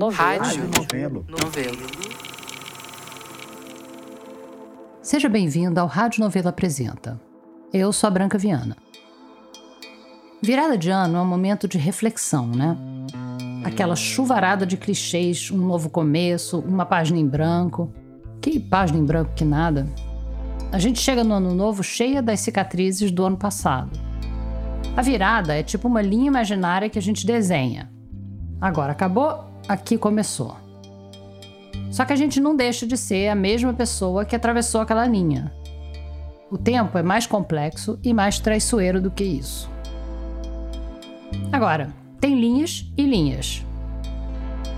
Rádio Novelo. Novelo. Seja bem-vindo ao Rádio Novelo Apresenta. Eu sou a Branca Viana. Virada de ano é um momento de reflexão, né? Aquela chuvarada de clichês, um novo começo, uma página em branco. Que página em branco que nada. A gente chega no ano novo cheia das cicatrizes do ano passado. A virada é tipo uma linha imaginária que a gente desenha. Agora acabou, aqui começou. Só que a gente não deixa de ser a mesma pessoa que atravessou aquela linha. O tempo é mais complexo e mais traiçoeiro do que isso. Agora, tem linhas e linhas.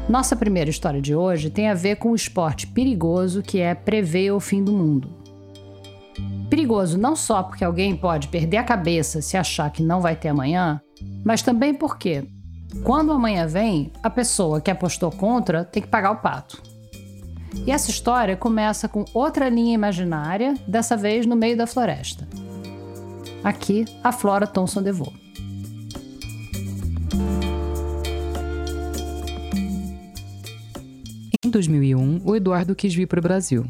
Nossa primeira história de hoje tem a ver com o esporte perigoso que é prever o fim do mundo. Perigoso não só porque alguém pode perder a cabeça se achar que não vai ter amanhã, mas também porque quando amanhã vem, a pessoa que apostou contra tem que pagar o pato. E essa história começa com outra linha imaginária, dessa vez no meio da floresta. Aqui, a Flora Thomson DeVoe. Em 2001, o Eduardo quis vir para o Brasil.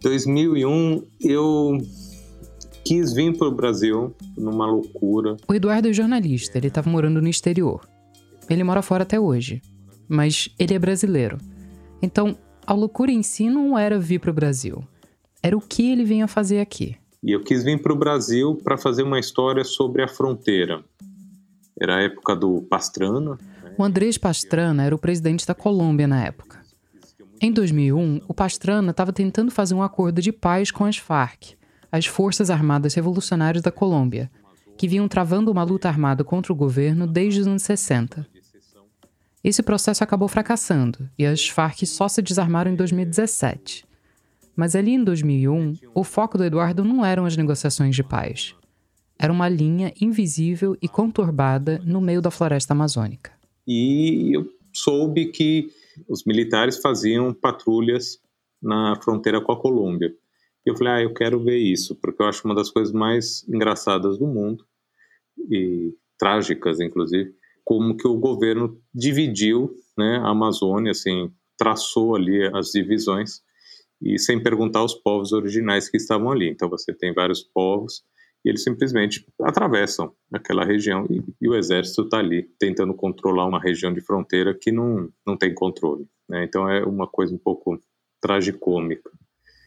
2001, eu quis vir para o Brasil numa loucura. O Eduardo é jornalista, ele estava morando no exterior. Ele mora fora até hoje, mas ele é brasileiro. Então, a loucura em si não era vir para o Brasil, era o que ele vinha fazer aqui. E eu quis vir para o Brasil para fazer uma história sobre a fronteira. Era a época do Pastrana. O Andrés Pastrana era o presidente da Colômbia na época. Em 2001, o Pastrana estava tentando fazer um acordo de paz com as Farc, as Forças Armadas Revolucionárias da Colômbia, que vinham travando uma luta armada contra o governo desde os anos 60. Esse processo acabou fracassando e as Farc só se desarmaram em 2017. Mas ali em 2001, o foco do Eduardo não eram as negociações de paz. Era uma linha invisível e conturbada no meio da floresta amazônica. E eu soube que os militares faziam patrulhas na fronteira com a Colômbia. E eu falei, ah, eu quero ver isso, porque eu acho uma das coisas mais engraçadas do mundo, e trágicas, inclusive, como que o governo dividiu né, a Amazônia, assim, traçou ali as divisões, e sem perguntar aos povos originais que estavam ali. Então você tem vários povos, e eles simplesmente atravessam aquela região, e, e o exército está ali, tentando controlar uma região de fronteira que não, não tem controle. Né? Então é uma coisa um pouco tragicômica.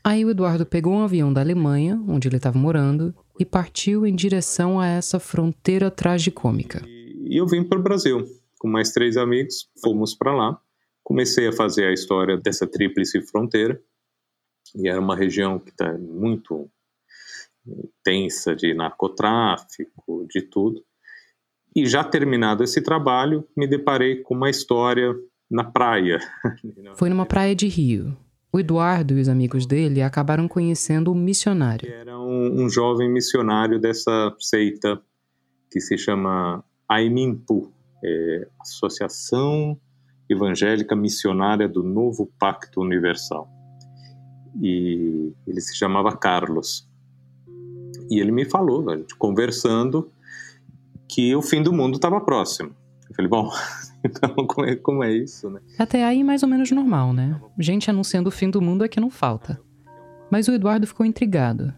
Aí o Eduardo pegou um avião da Alemanha, onde ele estava morando, e partiu em direção a essa fronteira tragicômica. E eu vim para o Brasil com mais três amigos, fomos para lá. Comecei a fazer a história dessa tríplice fronteira, e era uma região que está muito tensa de narcotráfico, de tudo. E já terminado esse trabalho, me deparei com uma história na praia. Foi numa praia de Rio. O Eduardo e os amigos dele acabaram conhecendo o missionário. Era um, um jovem missionário dessa seita que se chama Aimimpu, é, Associação Evangélica Missionária do Novo Pacto Universal. E ele se chamava Carlos. E ele me falou, conversando, que o fim do mundo estava próximo. Eu falei, bom, então como é, como é isso, né? Até aí mais ou menos normal, né? Gente anunciando o fim do mundo é que não falta. Mas o Eduardo ficou intrigado.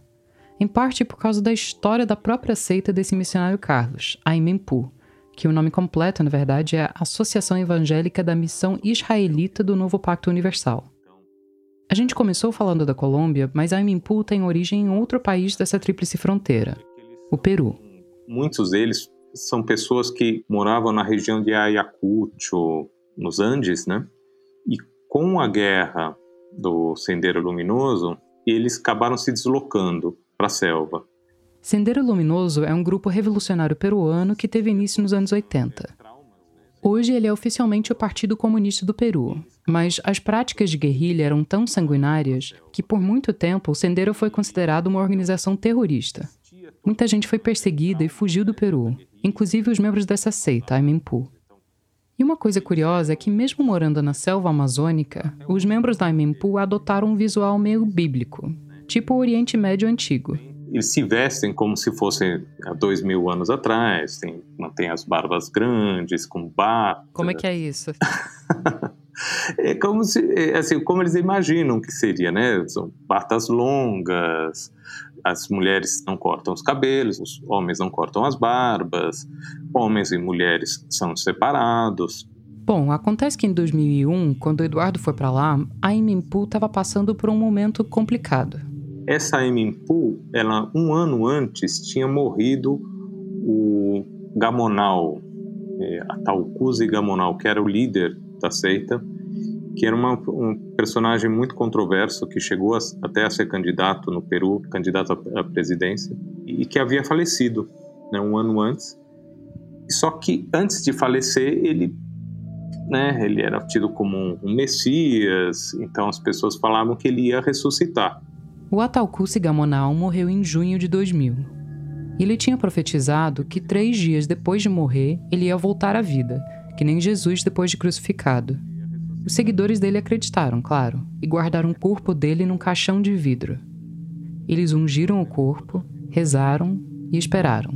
Em parte por causa da história da própria seita desse missionário Carlos, a Imempu, que o nome completo, na verdade, é Associação Evangélica da Missão Israelita do Novo Pacto Universal. A gente começou falando da Colômbia, mas a tem origem em outro país dessa tríplice fronteira, o Peru. Muitos deles são pessoas que moravam na região de Ayacucho, nos Andes, né? E com a guerra do Sendeiro Luminoso, eles acabaram se deslocando para a selva. Sendeiro Luminoso é um grupo revolucionário peruano que teve início nos anos 80. Hoje ele é oficialmente o Partido Comunista do Peru, mas as práticas de guerrilha eram tão sanguinárias que por muito tempo o Sendero foi considerado uma organização terrorista. Muita gente foi perseguida e fugiu do Peru, inclusive os membros dessa seita, a Imempu. E uma coisa curiosa é que, mesmo morando na selva amazônica, os membros da Imempu adotaram um visual meio bíblico, tipo o Oriente Médio Antigo. eles se vestem como se fossem há dois mil anos atrás, tem, mantém as barbas grandes, com bata. Como é que é isso? é como se, é, assim, como eles imaginam que seria, né? São batas longas, as mulheres não cortam os cabelos, os homens não cortam as barbas, homens e mulheres são separados. Bom, acontece que em 2001, quando o Eduardo foi para lá, a Imimpu estava passando por um momento complicado. Essa Imimpu, ela um ano antes tinha morrido o Gamonal, é, a Talcuzi Gamonal, que era o líder da seita, que era uma, um personagem muito controverso que chegou a, até a ser candidato no Peru, candidato à, presidência, e que havia falecido né, um ano antes. Só que antes de falecer, ele, né, ele era tido como um, um messias, então as pessoas falavam que ele ia ressuscitar. O Atalcusi Gamonal morreu em junho de 2000. Ele tinha profetizado que três dias depois de morrer, ele ia voltar à vida, que nem Jesus depois de crucificado. Os seguidores dele acreditaram, claro, e guardaram o corpo dele num caixão de vidro. Eles ungiram o corpo, rezaram e esperaram.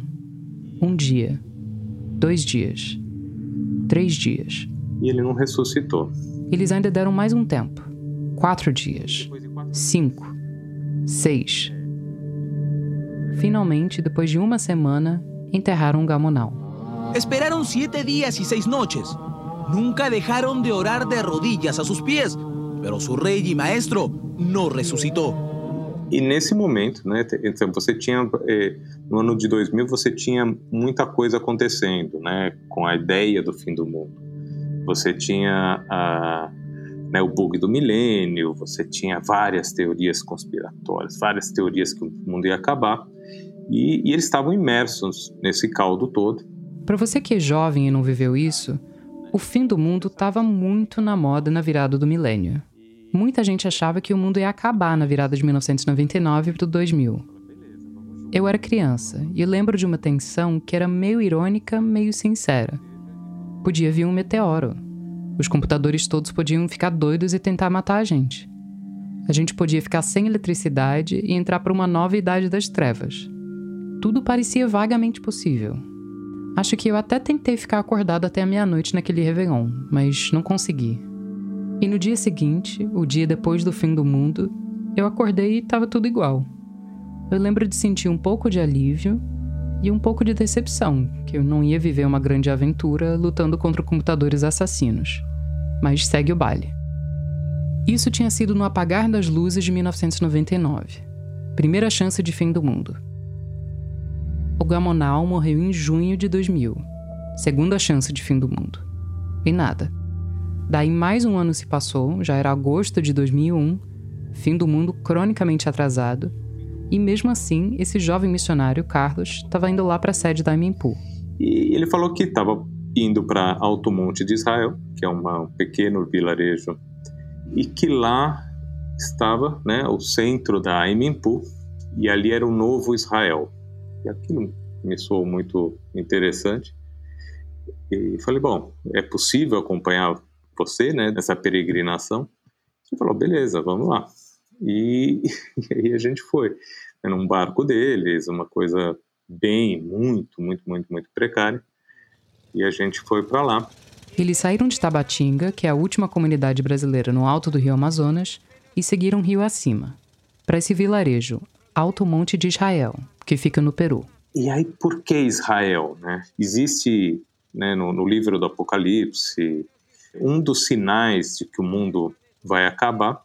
Um dia, dois dias, três dias. E ele não ressuscitou. Eles ainda deram mais um tempo. Quatro dias. Cinco. Seis. Finalmente, depois de uma semana, enterraram Gamonal. Esperaram sete dias e seis noites. Nunca dejaron de orar de rodillas a sus pies, pero su rey y maestro no resucitó. E nesse momento, né, então você tinha eh, no ano de 2000 você tinha muita coisa acontecendo, né, com a ideia do fim do mundo. Você tinha a, né, o bug do milênio, você tinha várias teorias conspiratórias, várias teorias que o mundo ia acabar, e, e eles estavam imersos nesse caldo todo. Para você que é jovem e não viveu isso, o fim do mundo estava muito na moda na virada do milênio. Muita gente achava que o mundo ia acabar na virada de 1999 para 2000. Eu era criança e lembro de uma tensão que era meio irônica, meio sincera. Podia vir um meteoro. Os computadores todos podiam ficar doidos e tentar matar a gente. A gente podia ficar sem eletricidade e entrar para uma nova idade das trevas. Tudo parecia vagamente possível. Acho que eu até tentei ficar acordado até a meia-noite naquele Réveillon, mas não consegui. E no dia seguinte, o dia depois do fim do mundo, eu acordei e estava tudo igual. Eu lembro de sentir um pouco de alívio e um pouco de decepção, que eu não ia viver uma grande aventura lutando contra computadores assassinos. Mas segue o baile. Isso tinha sido no apagar das luzes de 1999. Primeira chance de fim do mundo. O Gamonal morreu em junho de 2000, segunda chance de fim do mundo. E nada. Daí mais um ano se passou, já era agosto de 2001, fim do mundo cronicamente atrasado, e mesmo assim, esse jovem missionário, Carlos, estava indo lá para a sede da Imimpu. E ele falou que estava indo para Alto Monte de Israel, que é uma, um pequeno vilarejo, e que lá estava né, o centro da Imimpu, e ali era o novo Israel. E aquilo me soou muito interessante. E falei, bom, é possível acompanhar você né, nessa peregrinação? Ele falou, beleza, vamos lá. E, e aí a gente foi. Num barco deles, uma coisa bem, muito, muito, muito, muito precária. E a gente foi para lá. Eles saíram de Tabatinga, que é a última comunidade brasileira no alto do rio Amazonas, e seguiram rio acima, para esse vilarejo, Alto Monte de Israel, que fica no Peru. E aí, por que Israel? Né? Existe né, no, no livro do Apocalipse um dos sinais de que o mundo vai acabar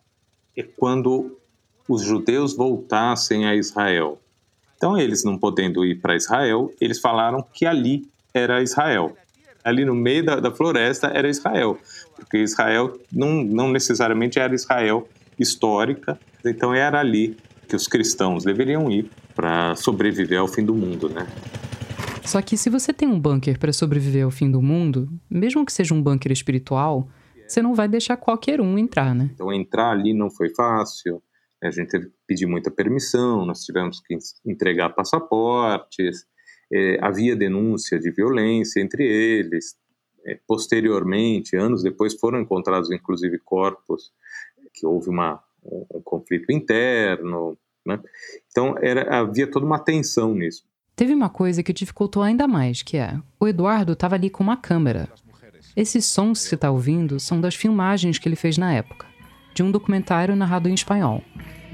é quando os judeus voltassem a Israel. Então, eles não podendo ir para Israel, eles falaram que ali era Israel. Ali no meio da, da, floresta era Israel, porque Israel não, não necessariamente era Israel histórica, então era ali que os cristãos deveriam ir para sobreviver ao fim do mundo, né? Só que se você tem um bunker para sobreviver ao fim do mundo, mesmo que seja um bunker espiritual, você não vai deixar qualquer um entrar, né? Então entrar ali não foi fácil. A gente teve que pedir muita permissão, nós tivemos que entregar passaportes, é, havia denúncia de violência entre eles. É, posteriormente, anos depois, foram encontrados inclusive corpos que houve uma um, conflito interno, né? Então era, havia toda uma tensão nisso. Teve uma coisa que dificultou ainda mais, que é o Eduardo estava ali com uma câmera. Esses sons que você está ouvindo são das filmagens que ele fez na época, de um documentário narrado em espanhol.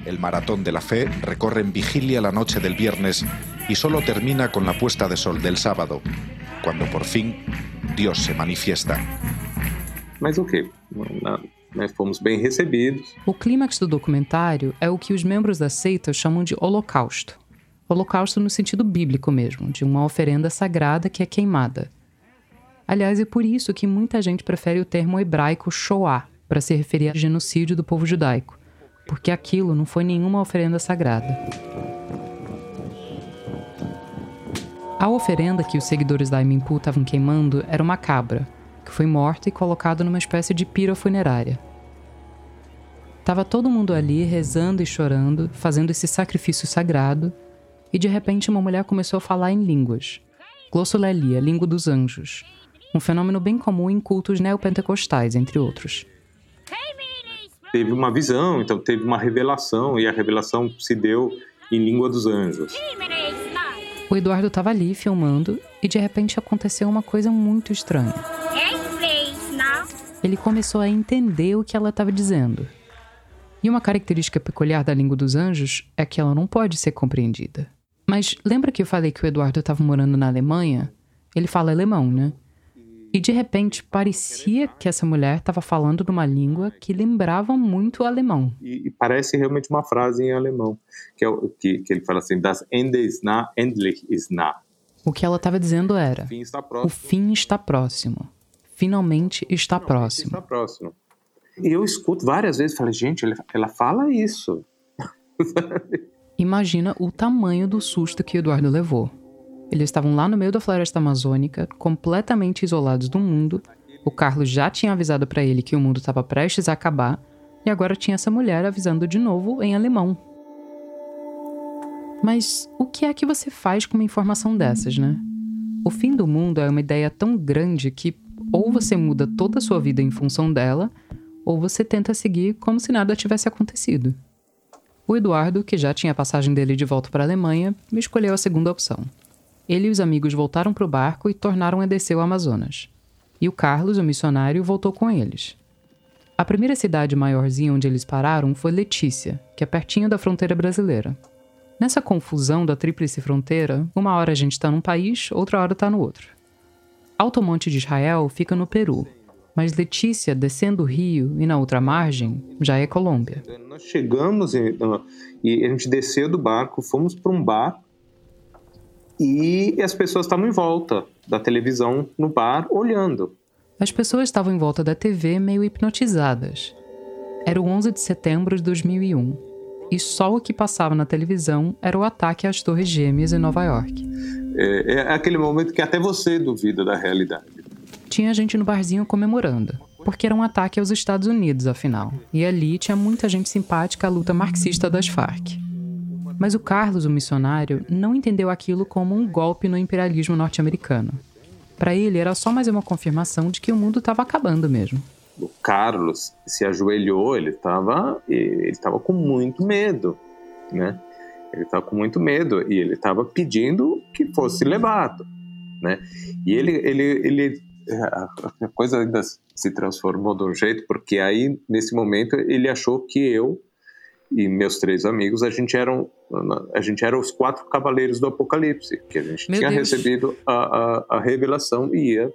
El Maratón de la Fe recorre en vigilia la noche del viernes y solo termina con la puesta de sol del sábado, cuando por fin Dios se manifiesta. Mas o que? Nós fomos bem recebidos. O clímax do documentário é o que os membros da seita chamam de holocausto. Holocausto no sentido bíblico mesmo, de uma oferenda sagrada que é queimada. Aliás, é por isso que muita gente prefere o termo hebraico Shoah para se referir ao genocídio do povo judaico, porque aquilo não foi nenhuma oferenda sagrada. A oferenda que os seguidores da Imimpu estavam queimando era uma cabra, que foi morta e colocada numa espécie de pira funerária. Tava todo mundo ali rezando e chorando, fazendo esse sacrifício sagrado, e de repente uma mulher começou a falar em línguas. Glossolalia, língua dos anjos, um fenômeno bem comum em cultos neopentecostais, entre outros. Teve uma visão, então teve uma revelação, e a revelação se deu em língua dos anjos. O Eduardo estava ali filmando e de repente aconteceu uma coisa muito estranha. Ele começou a entender o que ela estava dizendo. E uma característica peculiar da língua dos anjos é que ela não pode ser compreendida. Mas lembra que eu falei que o Eduardo estava morando na Alemanha? Ele fala alemão, né? E de repente parecia que essa mulher estava falando numa língua que lembrava muito o alemão. E, e, parece realmente uma frase em alemão, que, é o, que, que ele fala assim: Das Ende ist nah, endlich ist nah. O que ela estava dizendo era: o fim está próximo. O fim está próximo. Finalmente está Finalmente próximo. Está próximo. E eu escuto várias vezes, falei, gente, ela fala isso. Imagina o tamanho do susto que Eduardo levou. Eles estavam lá no meio da floresta amazônica, completamente isolados do mundo. O Carlos já tinha avisado para ele que o mundo estava prestes a acabar, e agora tinha essa mulher avisando de novo em alemão. Mas o que é que você faz com uma informação dessas, né? O fim do mundo é uma ideia tão grande que ou você muda toda a sua vida em função dela, ou você tenta seguir como se nada tivesse acontecido. O Eduardo, que já tinha a passagem dele de volta para a Alemanha, escolheu a segunda opção. Ele e os amigos voltaram para o barco e tornaram a descer o Amazonas. E o Carlos, o missionário, voltou com eles. A primeira cidade maiorzinha onde eles pararam foi Letícia, que é pertinho da fronteira brasileira. Nessa confusão da tríplice fronteira, uma hora a gente está num país, outra hora está no outro. Alto Monte de Israel fica no Peru, mas Letícia, descendo o rio e na outra margem, já é Colômbia. Nós chegamos e, e a gente desceu do barco, fomos para um bar e as pessoas estavam em volta da televisão no bar olhando. As pessoas estavam em volta da TV meio hipnotizadas. Era o 11 de setembro de 2001 e só o que passava na televisão era o ataque às Torres Gêmeas em Nova York. É, é aquele momento que até você duvida da realidade. Tinha gente no barzinho comemorando, porque era um ataque aos Estados Unidos, afinal. E ali tinha muita gente simpática à luta marxista das Farc. Mas o Carlos, o missionário, não entendeu aquilo como um golpe no imperialismo norte-americano. Para ele, era só mais uma confirmação de que o mundo estava acabando mesmo. O Carlos se ajoelhou, ele estava ele estava com muito medo, né? Ele estava com muito medo e ele estava pedindo que fosse levado, né? E ele ele ele a coisa ainda se transformou de um jeito porque aí nesse momento ele achou que eu e meus três amigos, a gente eram a gente era os quatro cavaleiros do Apocalipse, que a gente Meu tinha Deus. recebido a, a, a, revelação e ia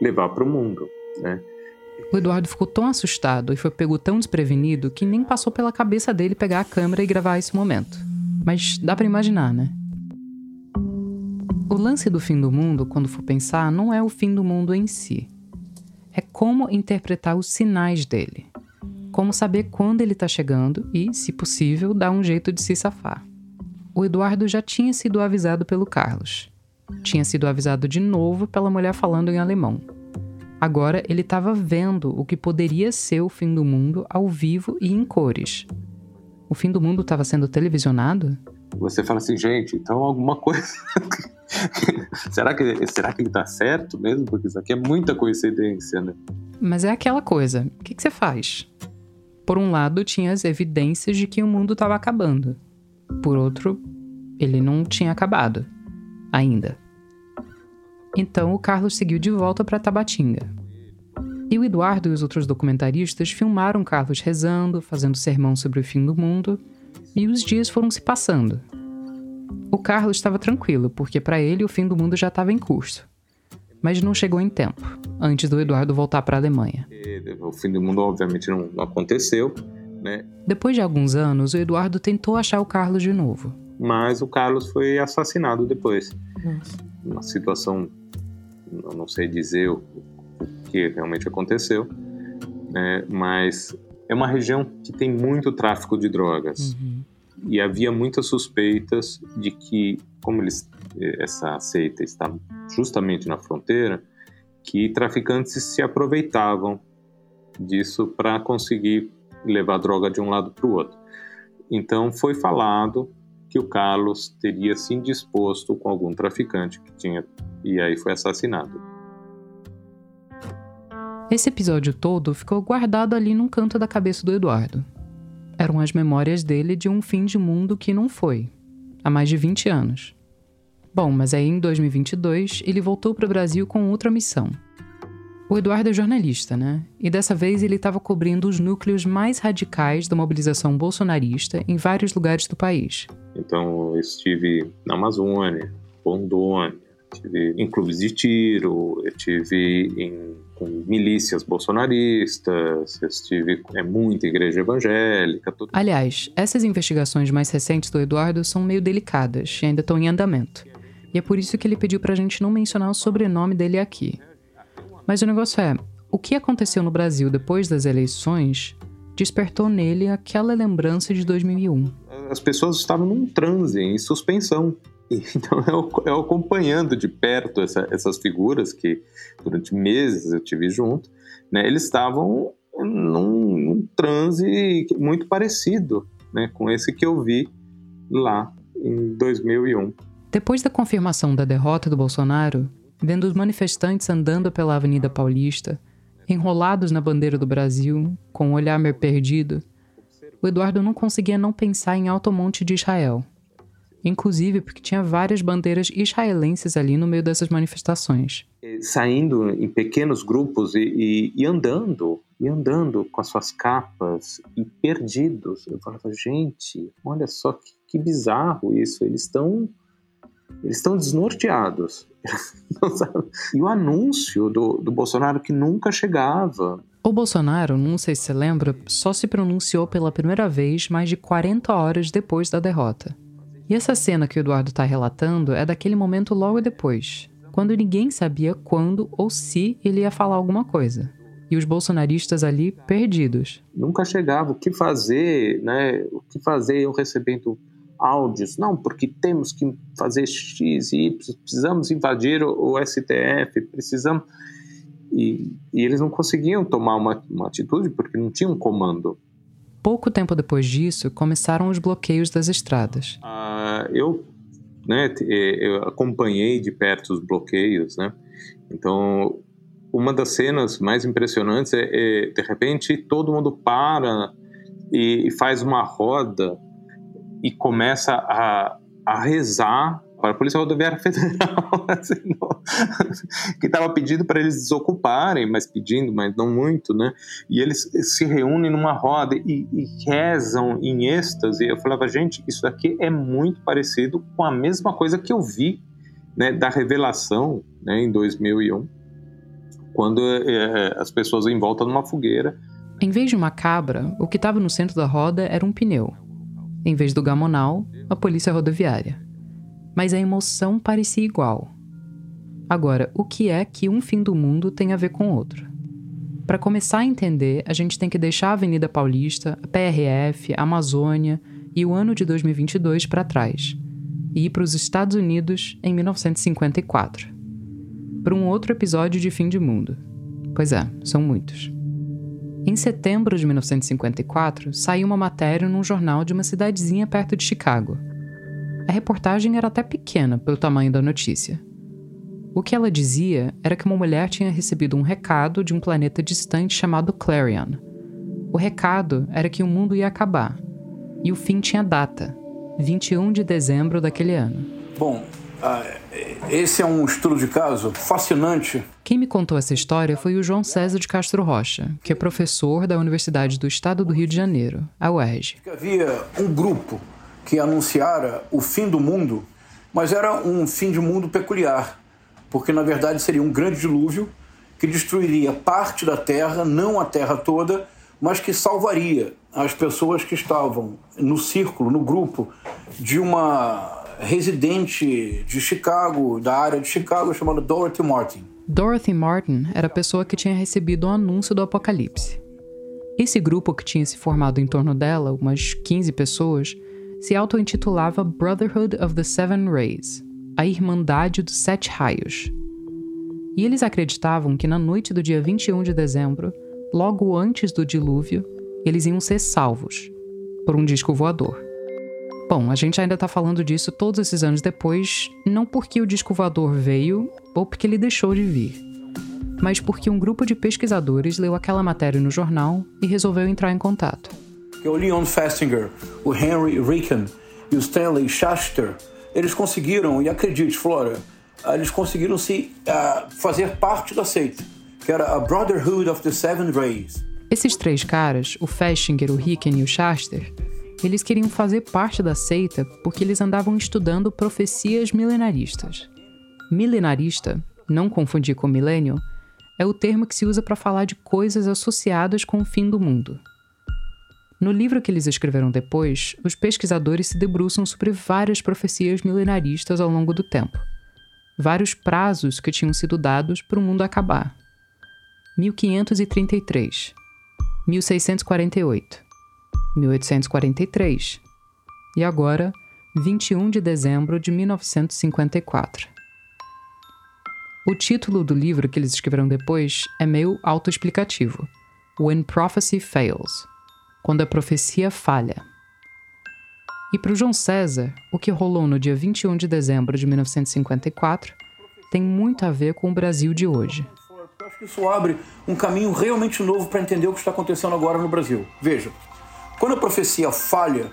levar para o mundo, né? O Eduardo ficou tão assustado e foi pego tão desprevenido que nem passou pela cabeça dele pegar a câmera e gravar esse momento. Mas dá para imaginar, né? O lance do fim do mundo, quando for pensar, não é o fim do mundo em si. É como interpretar os sinais dele como saber quando ele está chegando e, se possível, dar um jeito de se safar. O Eduardo já tinha sido avisado pelo Carlos. Tinha sido avisado de novo pela mulher falando em alemão. Agora ele estava vendo o que poderia ser o fim do mundo ao vivo e em cores. O fim do mundo estava sendo televisionado? Você fala assim, gente, então alguma coisa. será, que, será que ele está certo mesmo? Porque isso aqui é muita coincidência, né? Mas é aquela coisa. O que, que você faz? Por um lado, tinha as evidências de que o mundo estava acabando. Por outro, ele não tinha acabado. Ainda. Então o Carlos seguiu de volta para Tabatinga. E o Eduardo e os outros documentaristas filmaram Carlos rezando, fazendo sermão sobre o fim do mundo, e os dias foram se passando. O Carlos estava tranquilo, porque para ele o fim do mundo já estava em curso. Mas não chegou em tempo, antes do Eduardo voltar para a Alemanha. O fim do mundo, obviamente, não aconteceu. Né? Depois de alguns anos, o Eduardo tentou achar o Carlos de novo. Mas o Carlos foi assassinado depois. Nossa. Uma situação, eu não sei dizer o, o que realmente aconteceu, né? mas é uma região que tem muito tráfico de drogas. Uhum. E havia muitas suspeitas de que, como eles, essa seita está justamente na fronteira, que traficantes se aproveitavam disso para conseguir levar droga de um lado para o outro. Então foi falado que o Carlos teria se indisposto com algum traficante que tinha e aí foi assassinado. Esse episódio todo ficou guardado ali num canto da cabeça do Eduardo. Eram as memórias dele de um fim de mundo que não foi, há mais de 20 anos. Bom, mas aí em 2022 ele voltou para o Brasil com outra missão. O Eduardo é jornalista, né? E dessa vez ele estava cobrindo os núcleos mais radicais da mobilização bolsonarista em vários lugares do país. Então eu estive na Amazônia, Rondônia, estive em clubes de tiro, eu estive em com milícias bolsonaristas, estive é muita igreja evangélica. Tudo. Aliás, essas investigações mais recentes do Eduardo são meio delicadas e ainda estão em andamento. E é por isso que ele pediu pra gente não mencionar o sobrenome dele aqui. Mas o negócio é, o que aconteceu no Brasil depois das eleições despertou nele aquela lembrança de 2001. As pessoas estavam num transe, em suspensão. Então, eu, eu acompanhando de perto essa, essas figuras que durante meses eu tive junto, né, eles estavam num, num transe muito parecido né, com esse que eu vi lá em 2001. Depois da confirmação da derrota do Bolsonaro, vendo os manifestantes andando pela Avenida Paulista, enrolados na bandeira do Brasil, com o olhar meio perdido, o Eduardo não conseguia não pensar em Alto Monte de Israel inclusive porque tinha várias bandeiras israelenses ali no meio dessas manifestações. Saindo em pequenos grupos e, e, e andando, e andando com as suas capas e perdidos. Eu falava, gente, olha só que, que bizarro isso, eles estão eles estão desnorteados. e o anúncio do, do Bolsonaro que nunca chegava. O Bolsonaro, não sei se você lembra, só se pronunciou pela primeira vez mais de 40 horas depois da derrota. E essa cena que o Eduardo está relatando é daquele momento logo depois, quando ninguém sabia quando ou se ele ia falar alguma coisa. E os bolsonaristas ali perdidos. Nunca chegava o que fazer, né? O que fazer eu recebendo áudios. Não, porque temos que fazer X e Y, precisamos invadir o, o STF, precisamos. E, e, eles não conseguiam tomar uma, uma atitude porque não tinham comando. Pouco tempo depois disso, começaram os bloqueios das estradas. Uh, eu, né, eu acompanhei de perto os bloqueios, né? Então, uma das cenas mais impressionantes é, é de repente, todo mundo para e, e faz uma roda e começa a, a rezar para a Polícia Rodoviária Federal, assim, que estava pedindo para eles desocuparem, mas pedindo, mas não muito, né? E eles se reúnem numa roda e, e rezam em êxtase. Eu falava, gente, isso daqui é muito parecido com a mesma coisa que eu vi né, da revelação né, em 2001, quando é, as pessoas em volta numa fogueira. Em vez de uma cabra, o que estava no centro da roda era um pneu. Em vez do gamonal, a polícia rodoviária mas a emoção parecia igual. Agora, o que é que um fim do mundo tem a ver com outro? Para começar a entender, a gente tem que deixar a Avenida Paulista, a PRF, a Amazônia e o ano de 2022 para trás e ir para os Estados Unidos em 1954. Para um outro episódio de Fim de Mundo. Pois é, são muitos. Em setembro de 1954, saiu uma matéria num jornal de uma cidadezinha perto de Chicago. A reportagem era até pequena pelo tamanho da notícia. O que ela dizia era que uma mulher tinha recebido um recado de um planeta distante chamado Clarion. O recado era que o mundo ia acabar, e o fim tinha data, 21 de dezembro daquele ano. Bom, uh, esse é um estudo de caso fascinante. Quem me contou essa história foi o João César de Castro Rocha, que é professor da Universidade do Estado do Rio de Janeiro, a UERJ. Havia um grupo que anunciara o fim do mundo, mas era um fim de mundo peculiar, porque na verdade seria um grande dilúvio que destruiria parte da Terra, não a Terra toda, mas que salvaria as pessoas que estavam no círculo, no grupo de uma residente de Chicago, da área de Chicago, chamada Dorothy Martin. Dorothy Martin era a pessoa que tinha recebido o anúncio do apocalipse. Esse grupo que tinha se formado em torno dela, umas 15 pessoas, se auto-intitulava Brotherhood of the Seven Rays, a Irmandade dos Sete Raios. E eles acreditavam que na noite do dia 21 de dezembro, logo antes do dilúvio, eles iam ser salvos por um disco voador. Bom, a gente ainda tá falando disso todos esses anos depois, não porque o disco voador veio ou porque ele deixou de vir, mas porque um grupo de pesquisadores leu aquela matéria no jornal e resolveu entrar em contato. O Leon Festinger, o Henry Ricken e o Stanley Schachter, eles conseguiram, e acredite, Flora, eles conseguiram se uh, fazer parte da seita, que era a Brotherhood of the Seven Rays. Esses três caras, o Festinger, o Ricken e o Schachter, eles queriam fazer parte da seita porque eles andavam estudando profecias milenaristas. Milenarista, não confundir com milênio, é o termo que se usa para falar de coisas associadas com o fim do mundo. No livro que eles escreveram depois, os pesquisadores se debruçam sobre várias profecias milenaristas ao longo do tempo. Vários prazos que tinham sido dados para o mundo acabar. 1533, 1648, 1843 e agora 21 de dezembro de 1954. O título do livro que eles escreveram depois é meio autoexplicativo: When Prophecy Fails Quando a Profecia Falha. E para o João César, o que rolou no dia 21 de dezembro de 1954 tem muito a ver com o Brasil de hoje. Eu acho que isso abre um caminho realmente novo para entender o que está acontecendo agora no Brasil. Veja, quando a profecia falha,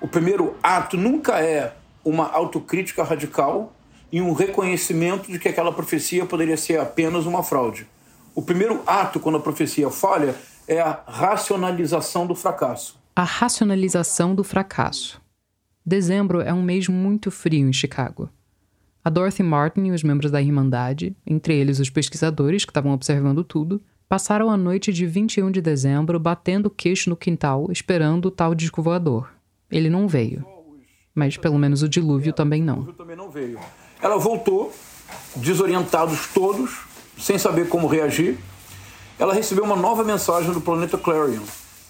o primeiro ato nunca é uma autocrítica radical e um reconhecimento de que aquela profecia poderia ser apenas uma fraude. O primeiro ato, quando a profecia falha, é a racionalização do fracasso. A racionalização do fracasso. Dezembro é um mês muito frio em Chicago. A Dorothy Martin e os membros da Irmandade, entre eles os pesquisadores que estavam observando tudo, passaram a noite de 21 de dezembro batendo o queixo no quintal, esperando o tal disco voador. Ele não veio. Mas pelo menos o dilúvio também não. também não veio. Ela voltou, desorientados todos, sem saber como reagir. Ela recebeu uma nova mensagem do planeta Clarion.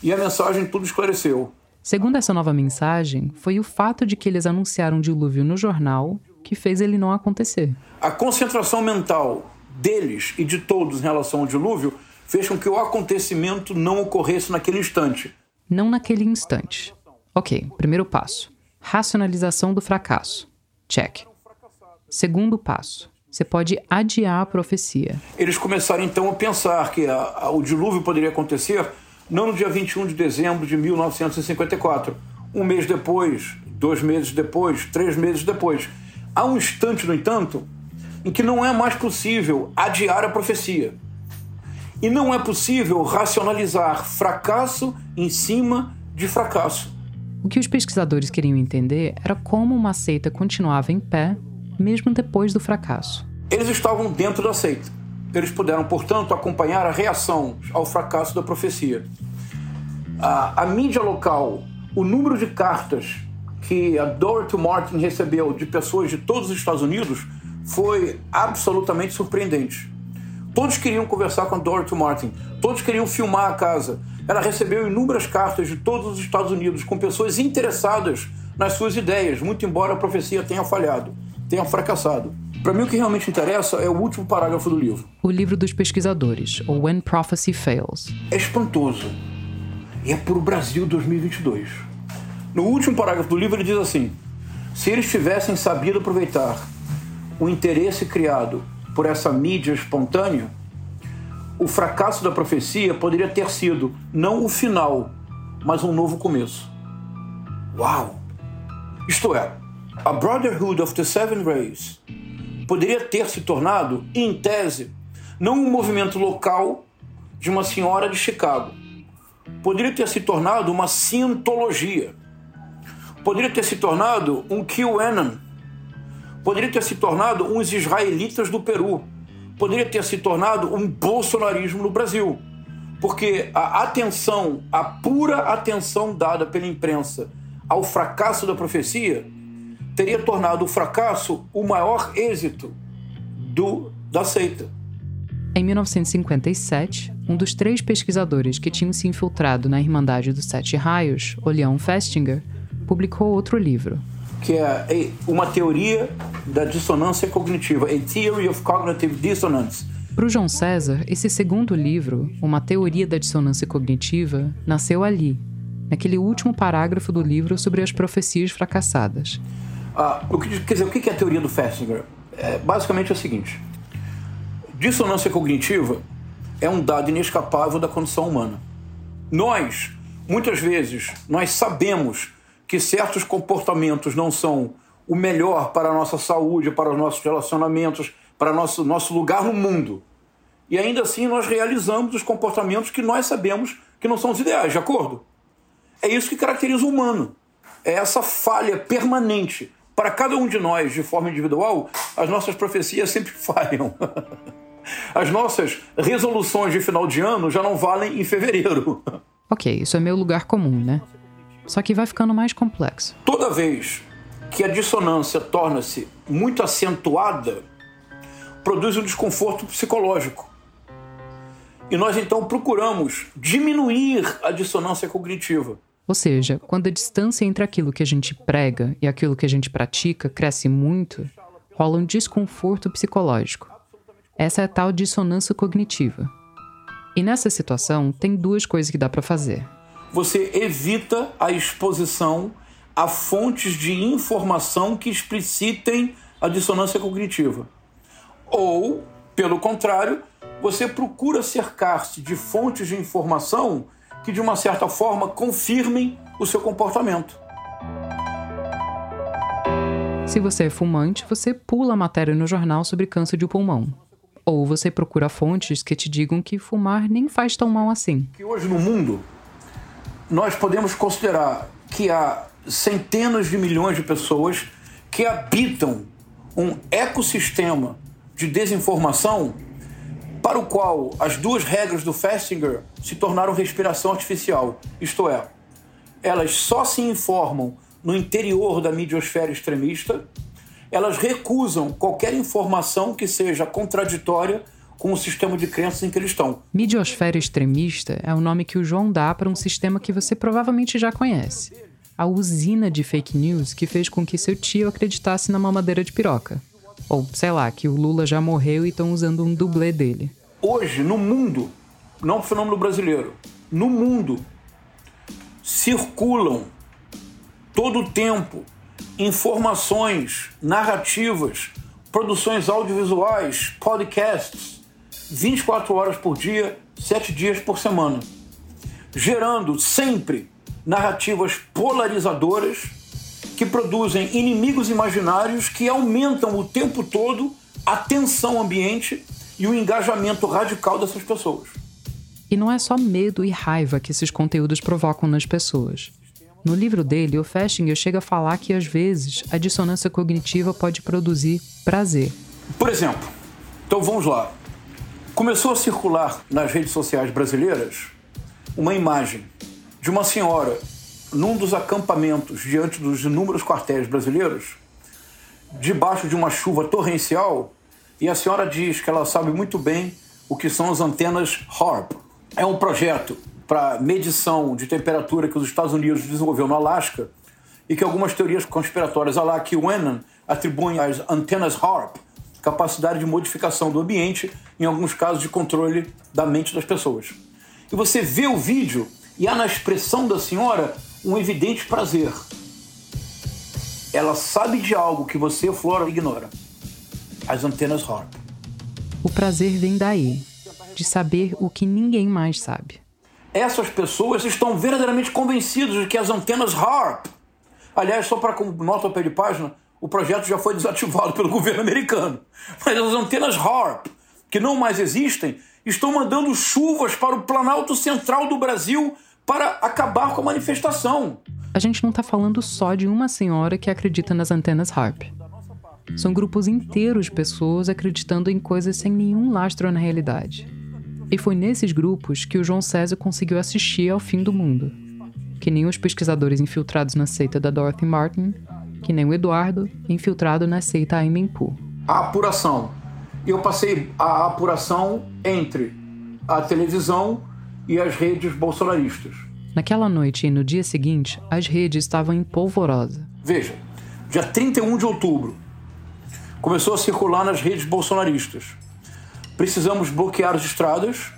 E a mensagem tudo esclareceu. Segundo essa nova mensagem, foi o fato de que eles anunciaram o dilúvio no jornal que fez ele não acontecer. A concentração mental deles e de todos em relação ao dilúvio fez com que o acontecimento não ocorresse naquele instante. Não naquele instante. Ok, primeiro passo: racionalização do fracasso. Check. Segundo passo: você pode adiar a profecia. Eles começaram então a pensar que a, a, o dilúvio poderia acontecer não no dia 21 de dezembro de 1954, um mês depois, dois meses depois, três meses depois. Há um instante, no entanto, em que não é mais possível adiar a profecia. E não é possível racionalizar fracasso em cima de fracasso. O que os pesquisadores queriam entender era como uma seita continuava em pé mesmo depois do fracasso. Eles estavam dentro da seita. Eles puderam, portanto, acompanhar a reação ao fracasso da profecia. A, a mídia local, o número de cartas que a Dorothy Martin recebeu de pessoas de todos os Estados Unidos foi absolutamente surpreendente. Todos queriam conversar com a Dorothy Martin, todos queriam filmar a casa. Ela recebeu inúmeras cartas de todos os Estados Unidos com pessoas interessadas nas suas ideias, muito embora a profecia tenha falhado, tenha fracassado. Para mim, o que realmente interessa é o último parágrafo do livro. O livro dos pesquisadores, When Prophecy Fails. É espantoso. E é para o Brasil 2022. No último parágrafo do livro, ele diz assim: se eles tivessem sabido aproveitar o interesse criado por essa mídia espontânea, o fracasso da profecia poderia ter sido não o final, mas um novo começo. Uau! Isto é, a Brotherhood of the Seven Rays poderia ter se tornado, em tese, não um movimento local de uma senhora de Chicago. Poderia ter se tornado uma cientologia. Poderia ter se tornado um QAnon. Poderia ter se tornado uns israelitas do Peru. Poderia ter se tornado um bolsonarismo no Brasil. Porque a atenção, a pura atenção dada pela imprensa ao fracasso da profecia teria tornado o fracasso o maior êxito do, da seita. Em 1957, um dos três pesquisadores que tinham se infiltrado na Irmandade dos Sete Raios, Oleão Festinger, publicou outro livro. Que é uma teoria da dissonância cognitiva, A Theory of Cognitive Dissonance. Para o João César, esse segundo livro, Uma Teoria da Dissonância Cognitiva, nasceu ali, naquele último parágrafo do livro sobre as profecias fracassadas. Ah, o que, quer dizer, o que é a teoria do Festinger? É, basicamente é o seguinte: dissonância cognitiva é um dado inescapável da condição humana. Nós, muitas vezes, nós sabemos que certos comportamentos não são o melhor para a nossa saúde, para os nossos relacionamentos, para o nosso, nosso lugar no mundo. E ainda assim nós realizamos os comportamentos que nós sabemos que não são os ideais, de acordo? É isso que caracteriza o humano. É essa falha permanente para cada um de nós, de forma individual, as nossas profecias sempre falham. As nossas resoluções de final de ano já não valem em fevereiro. Ok, isso é meu lugar comum, né? Só que vai ficando mais complexo. Toda vez que a dissonância torna-se muito acentuada, produz um desconforto psicológico. E nós então procuramos diminuir a dissonância cognitiva. Ou seja, quando a distância entre aquilo que a gente prega e aquilo que a gente pratica cresce muito, rola um desconforto psicológico. Essa é a tal dissonância cognitiva. E nessa situação, tem duas coisas que dá para fazer. Você evita a exposição a fontes de informação que explicitem a dissonância cognitiva. Ou, pelo contrário, você procura cercar-se de fontes de informação que, de uma certa forma, confirmem o seu comportamento. Se você é fumante, você pula a matéria no jornal sobre câncer de pulmão. Ou você procura fontes que te digam que fumar nem faz tão mal assim. Que hoje no mundo nós podemos considerar que há centenas de milhões de pessoas que habitam um ecossistema de desinformação para o qual as duas regras do Festinger se tornaram respiração artificial, isto é, elas só se informam no interior da midiosfera extremista, elas recusam qualquer informação que seja contraditória com o sistema de crenças em que eles estão. Midiosfera extremista é o nome que o João dá para um sistema que você provavelmente já conhece. A usina de fake news que fez com que seu tio acreditasse na mamadeira de piroca. Ou, sei lá, que o Lula já morreu e estão usando um dublê dele. Hoje, no mundo, não um fenômeno brasileiro, no mundo, circulam todo o tempo informações, narrativas, produções audiovisuais, podcasts, 24 horas por dia, 7 dias por semana, gerando sempre narrativas polarizadoras que produzem inimigos imaginários que aumentam o tempo todo a tensão ambiente e o engajamento radical dessas pessoas. E não é só medo e raiva que esses conteúdos provocam nas pessoas. No livro dele, o Festinger chega a falar que às vezes a dissonância cognitiva pode produzir prazer. Por exemplo, então vamos lá. Começou a circular nas redes sociais brasileiras uma imagem de uma senhora num dos acampamentos diante dos inúmeros quartéis brasileiros, debaixo de uma chuva torrencial, e a senhora diz que ela sabe muito bem o que são as antenas HARP. É um projeto para medição de temperatura que os Estados Unidos desenvolveu no Alasca e que algumas teorias conspiratórias, a lá que atribuem às antenas HARP capacidade de modificação do ambiente, em alguns casos de controle da mente das pessoas. E você vê o vídeo e há na expressão da senhora um evidente prazer. Ela sabe de algo que você, Flora, ignora. As antenas HARP. O prazer vem daí, de saber o que ninguém mais sabe. Essas pessoas estão verdadeiramente convencidas de que as antenas HARP Aliás, só para nota ao pé de página, o projeto já foi desativado pelo governo americano. Mas as antenas HARP, que não mais existem, estão mandando chuvas para o Planalto Central do Brasil para acabar com a manifestação. A gente não está falando só de uma senhora que acredita nas antenas HARP. São grupos inteiros de pessoas acreditando em coisas sem nenhum lastro na realidade. E foi nesses grupos que o João César conseguiu assistir ao fim do mundo. Que nem os pesquisadores infiltrados na seita da Dorothy Martin, que nem o Eduardo, infiltrado na seita Aimenpu. A apuração. Eu passei a apuração entre a televisão e as redes bolsonaristas. Naquela noite e no dia seguinte, as redes estavam em polvorosa. Veja, dia 31 de outubro, começou a circular nas redes bolsonaristas. Precisamos bloquear as estradas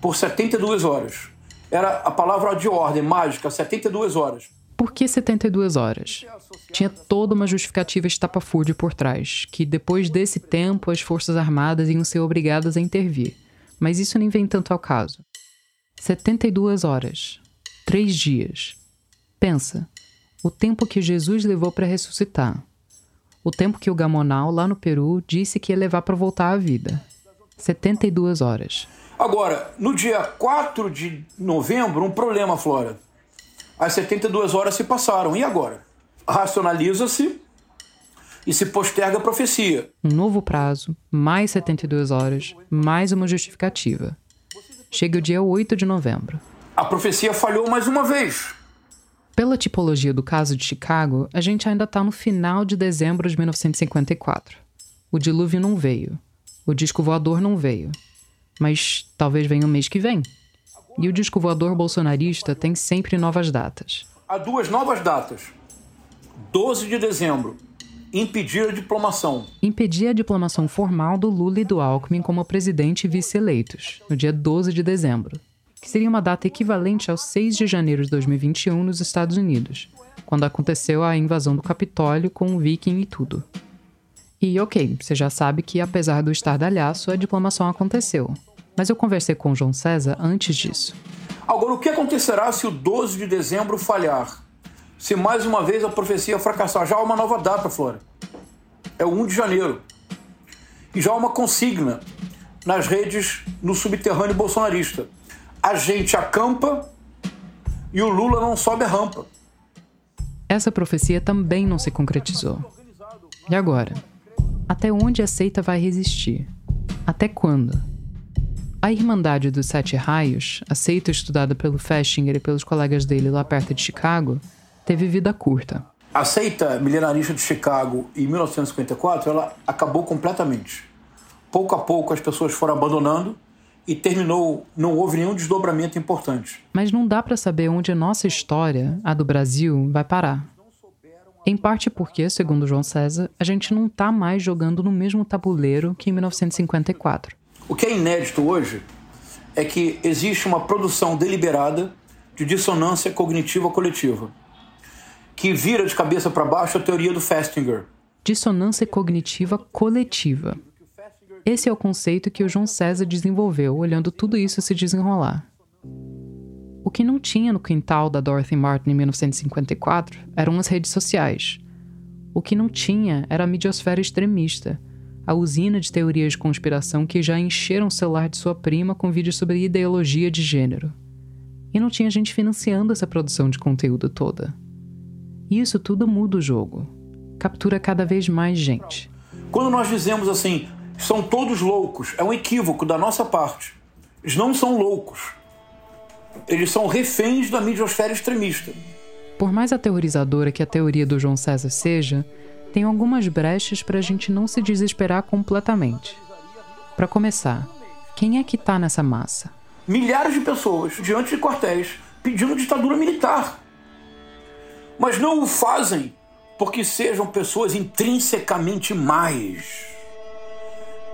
por 72 horas. Era a palavra de ordem mágica, 72 horas. Por que 72 horas? Tinha toda uma justificativa estapafúrdia por trás, que depois desse tempo as Forças Armadas iam ser obrigadas a intervir. Mas isso nem vem tanto ao caso. 72 horas. Três dias. Pensa, o tempo que Jesus levou para ressuscitar. O tempo que o Gamonal, lá no Peru, disse que ia levar para voltar à vida. 72 horas. Agora, no dia 4 de novembro, um problema, Flora. As 72 horas se passaram. E agora? Racionaliza-se e se posterga a profecia. Um novo prazo, mais 72 horas, mais uma justificativa. Chega o dia 8 de novembro. A profecia falhou mais uma vez. Pela tipologia do caso de Chicago, a gente ainda está no final de dezembro de 1954. O dilúvio não veio. O disco voador não veio. Mas talvez venha o mês que vem. E o disco voador bolsonarista tem sempre novas datas. Há duas novas datas. 12 de dezembro impedir a diplomação. Impedir a diplomação formal do Lula e do Alckmin como presidente e vice-eleitos, no dia 12 de dezembro, que seria uma data equivalente ao 6 de janeiro de 2021 nos Estados Unidos, quando aconteceu a invasão do Capitólio com o Viking e tudo. E ok, você já sabe que apesar do estardalhaço, a diplomação aconteceu. Mas eu conversei com o João César antes disso. Agora, o que acontecerá se o 12 de dezembro falhar? se mais uma vez a profecia fracassar. Já há uma nova data, Flora. É o 1 de janeiro. E já há uma consigna nas redes no subterrâneo bolsonarista. A gente acampa e o Lula não sobe a rampa. Essa profecia também não se concretizou. E agora? Até onde a seita vai resistir? Até quando? A Irmandade dos Sete Raios, a seita estudada pelo Festinger e pelos colegas dele lá perto de Chicago, teve vida curta. A seita milenarista de Chicago em 1954 ela acabou completamente. Pouco a pouco as pessoas foram abandonando e terminou, não houve nenhum desdobramento importante. Mas não dá para saber onde a nossa história, a do Brasil, vai parar. Em parte porque, segundo João César, a gente não está mais jogando no mesmo tabuleiro que em 1954. O que é inédito hoje é que existe uma produção deliberada de dissonância cognitiva coletiva que vira de cabeça para baixo a teoria do Festinger. Dissonância cognitiva coletiva. Esse é o conceito que o João César desenvolveu olhando tudo isso se desenrolar. O que não tinha no quintal da Dorothy Martin em 1954 eram as redes sociais. O que não tinha era a midiosfera extremista, a usina de teorias de conspiração que já encheram o celular de sua prima com vídeos sobre ideologia de gênero. E não tinha gente financiando essa produção de conteúdo toda. E isso tudo muda o jogo. Captura cada vez mais gente. Quando nós dizemos assim, são todos loucos, é um equívoco da nossa parte. Eles não são loucos. Eles são reféns da midiosfera extremista. Por mais aterrorizadora que a teoria do João César seja, tem algumas brechas para a gente não se desesperar completamente. Para começar, quem é que está nessa massa? Milhares de pessoas diante de quartéis pedindo ditadura militar mas não o fazem porque sejam pessoas intrinsecamente mais,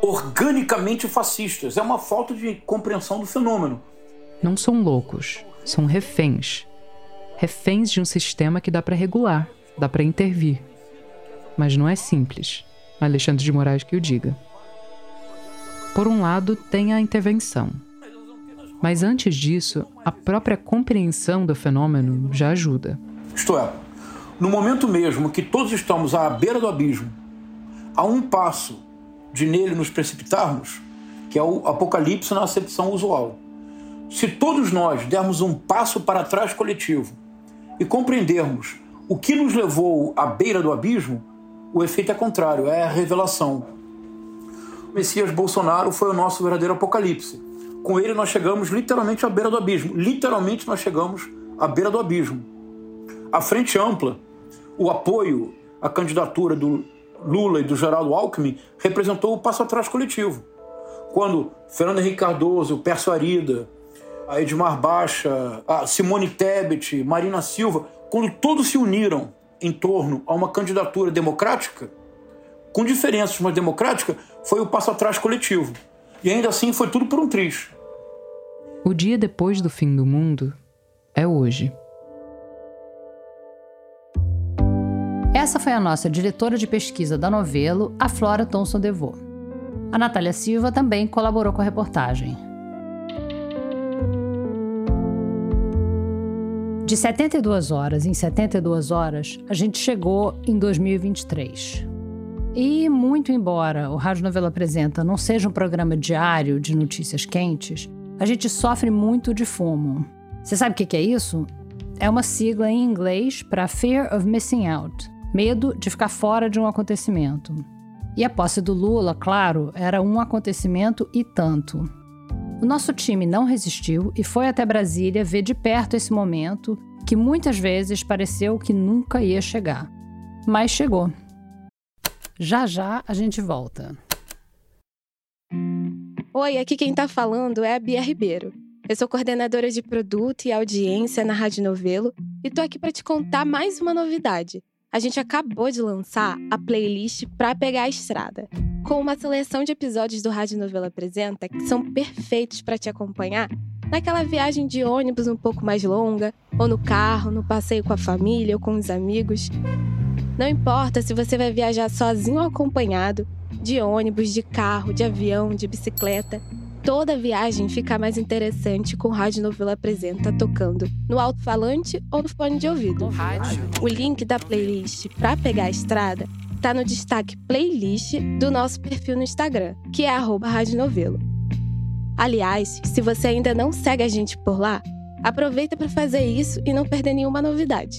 organicamente fascistas. É uma falta de compreensão do fenômeno. Não são loucos, são reféns. Reféns de um sistema que dá para regular, dá para intervir. Mas não é simples. Alexandre de Moraes que o diga. Por um lado, tem a intervenção. Mas antes disso, a própria compreensão do fenômeno já ajuda. Isto é, no momento mesmo que todos estamos à beira do abismo, a um passo de nele nos precipitarmos, que é o apocalipse na acepção usual. Se todos nós dermos um passo para trás coletivo e compreendermos o que nos levou à beira do abismo, o efeito é contrário, é a revelação. O Messias Bolsonaro foi o nosso verdadeiro apocalipse. Com ele nós chegamos literalmente à beira do abismo. Literalmente nós chegamos à beira do abismo. A frente ampla, o apoio à candidatura do Lula e do Geraldo Alckmin representou o passo atrás coletivo. Quando Fernando Henrique Cardoso, Perso Arida, Edmar Baixa, a Simone Tebet, Marina Silva, quando todos se uniram em torno a uma candidatura democrática, com diferenças, mas democrática, foi o passo atrás coletivo. E ainda assim foi tudo por um triz. O dia depois do fim do mundo é hoje. Essa foi a nossa diretora de pesquisa da Novelo, a Flora Thomson Devô. A Natália Silva também colaborou com a reportagem. De 72 horas em 72 horas, a gente chegou em 2023. E, muito embora o Rádio Novelo Apresenta não seja um programa diário de notícias quentes, a gente sofre muito de FOMO. Você sabe o que é isso? É uma sigla em inglês para Fear of Missing Out medo de ficar fora de um acontecimento. E a posse do Lula, claro, era um acontecimento e tanto. O nosso time não resistiu e foi até Brasília ver de perto esse momento que muitas vezes pareceu que nunca ia chegar. Mas chegou. Já já a gente volta. Oi, aqui quem tá falando é a Bia Ribeiro. Eu sou coordenadora de produto e audiência na Rádio Novelo e tô aqui para te contar mais uma novidade. A gente acabou de lançar a playlist Pra Pegar a Estrada, com uma seleção de episódios do Rádio Novela Apresenta que são perfeitos para te acompanhar naquela viagem de ônibus um pouco mais longa, ou no carro, no passeio com a família ou com os amigos. Não importa se você vai viajar sozinho ou acompanhado, de ônibus, de carro, de avião, de bicicleta. Toda viagem fica mais interessante com o Rádio Novela Apresenta tocando no alto-falante ou no fone de ouvido. O link da playlist para pegar a estrada está no destaque playlist do nosso perfil no Instagram, que é Rádio Novelo. Aliás, se você ainda não segue a gente por lá, aproveita para fazer isso e não perder nenhuma novidade.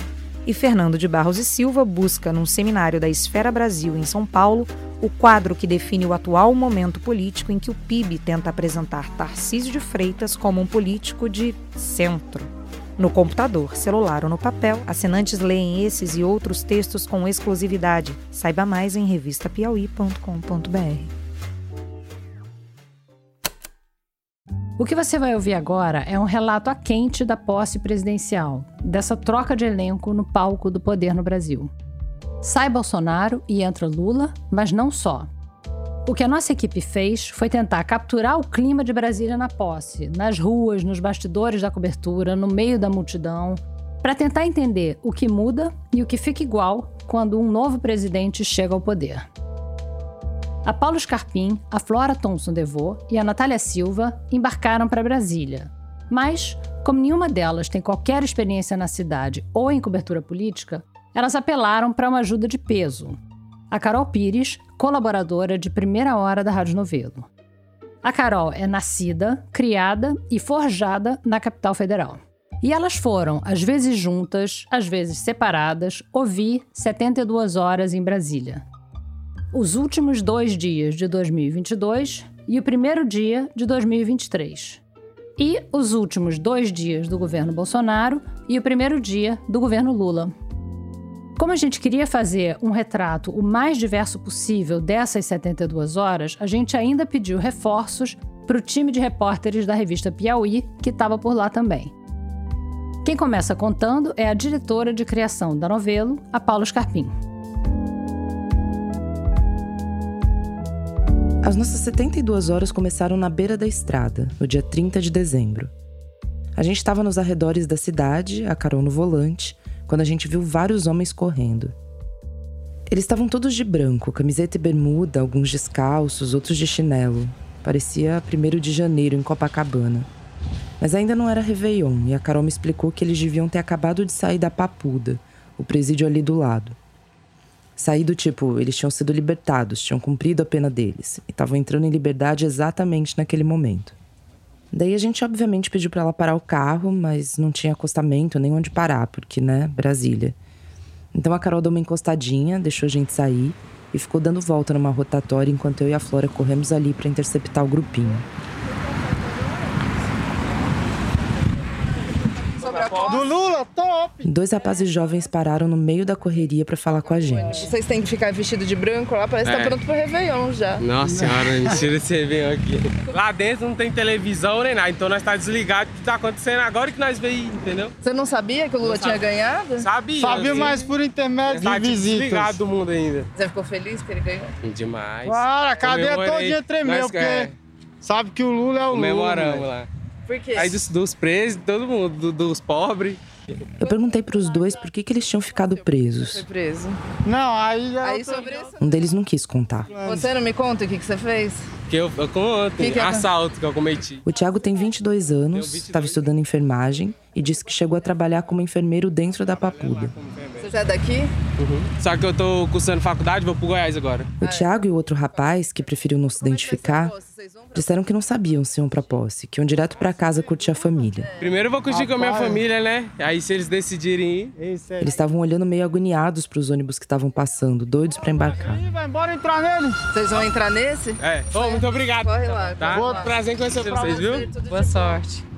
e Fernando de Barros e Silva busca, num seminário da Esfera Brasil em São Paulo, o quadro que define o atual momento político em que o PIB tenta apresentar Tarcísio de Freitas como um político de centro. No computador, celular ou no papel, assinantes leem esses e outros textos com exclusividade. Saiba mais em revistapiauí.com.br. O que você vai ouvir agora é um relato a quente da posse presidencial, dessa troca de elenco no palco do poder no Brasil. Sai Bolsonaro e entra Lula, mas não só. O que a nossa equipe fez foi tentar capturar o clima de Brasília na posse, nas ruas, nos bastidores da cobertura, no meio da multidão, para tentar entender o que muda e o que fica igual quando um novo presidente chega ao poder. A Paulo Scarpim, a Flora Thomson Devô e a Natália Silva embarcaram para Brasília. Mas, como nenhuma delas tem qualquer experiência na cidade ou em cobertura política, elas apelaram para uma ajuda de peso. A Carol Pires, colaboradora de primeira hora da Rádio Novelo. A Carol é nascida, criada e forjada na capital federal. E elas foram, às vezes juntas, às vezes separadas, ouvir 72 horas em Brasília os últimos dois dias de 2022 e o primeiro dia de 2023. E os últimos dois dias do governo Bolsonaro e o primeiro dia do governo Lula. Como a gente queria fazer um retrato o mais diverso possível dessas 72 horas, a gente ainda pediu reforços para o time de repórteres da revista Piauí, que estava por lá também. Quem começa contando é a diretora de criação da novela, a Paula Scarpim. As nossas 72 horas começaram na beira da estrada, no dia 30 de dezembro. A gente estava nos arredores da cidade, a Carol no volante, quando a gente viu vários homens correndo. Eles estavam todos de branco, camiseta e bermuda, alguns descalços, outros de chinelo. Parecia 1 de janeiro em Copacabana. Mas ainda não era Réveillon e a Carol me explicou que eles deviam ter acabado de sair da Papuda, o presídio ali do lado. Saído tipo, eles tinham sido libertados, tinham cumprido a pena deles e estavam entrando em liberdade exatamente naquele momento. Daí a gente obviamente pediu para ela parar o carro, mas não tinha acostamento nem onde parar, porque, né, Brasília. Então a Carol deu uma encostadinha, deixou a gente sair e ficou dando volta numa rotatória enquanto eu e a Flora corremos ali para interceptar o grupinho. Do Lula, top! Dois rapazes jovens pararam no meio da correria para falar com a gente. Vocês têm que ficar vestido de branco lá, parece que tá É. pronto pro Réveillon já. Nossa senhora, mentira esse Réveillon aqui. Lá dentro não tem televisão nem nada, então nós tá desligado o que tá acontecendo agora que nós veio, entendeu? Você não sabia que o Lula tinha ganhado? Sabia. Sabia, assim. mas por intermédio Tá de visitas. desligado do mundo ainda. Você ficou feliz que ele ganhou? Demais. Claro, a cadeia Comemorei. todinha tremeu, porque é, sabe que o Lula é o Lula. Comemoramos lá. Por quê? Aí dos, dos presos, todo mundo, do- dos pobres. Eu perguntei para os dois por que, que eles tinham ficado Foi presos. preso. Não, aí... é Aí sobre isso. Um deles não quis contar. Você não me conta o que, que você fez? Que eu, eu conto, Que que é- assalto que eu cometi. O Tiago tem 22 anos, Tenho 22. estava estudando enfermagem e disse que chegou a trabalhar como enfermeiro dentro da Papuda. Você é daqui? Só que eu tô cursando faculdade, vou pro Goiás agora. O Tiago e o outro rapaz, que preferiu não se identificar, disseram que não sabiam se iam pra posse, que iam direto pra casa curtir a família. Primeiro eu vou curtir com a minha família, né? Aí se eles decidirem ir, é... Eles estavam olhando meio agoniados pros ônibus que estavam passando, doidos pra embarcar. Vai embora entrar nele. Vocês vão entrar nesse? É. Ô, muito obrigado. Corre lá. Tá? corre lá. Prazer em conhecer vocês, viu? Boa sorte.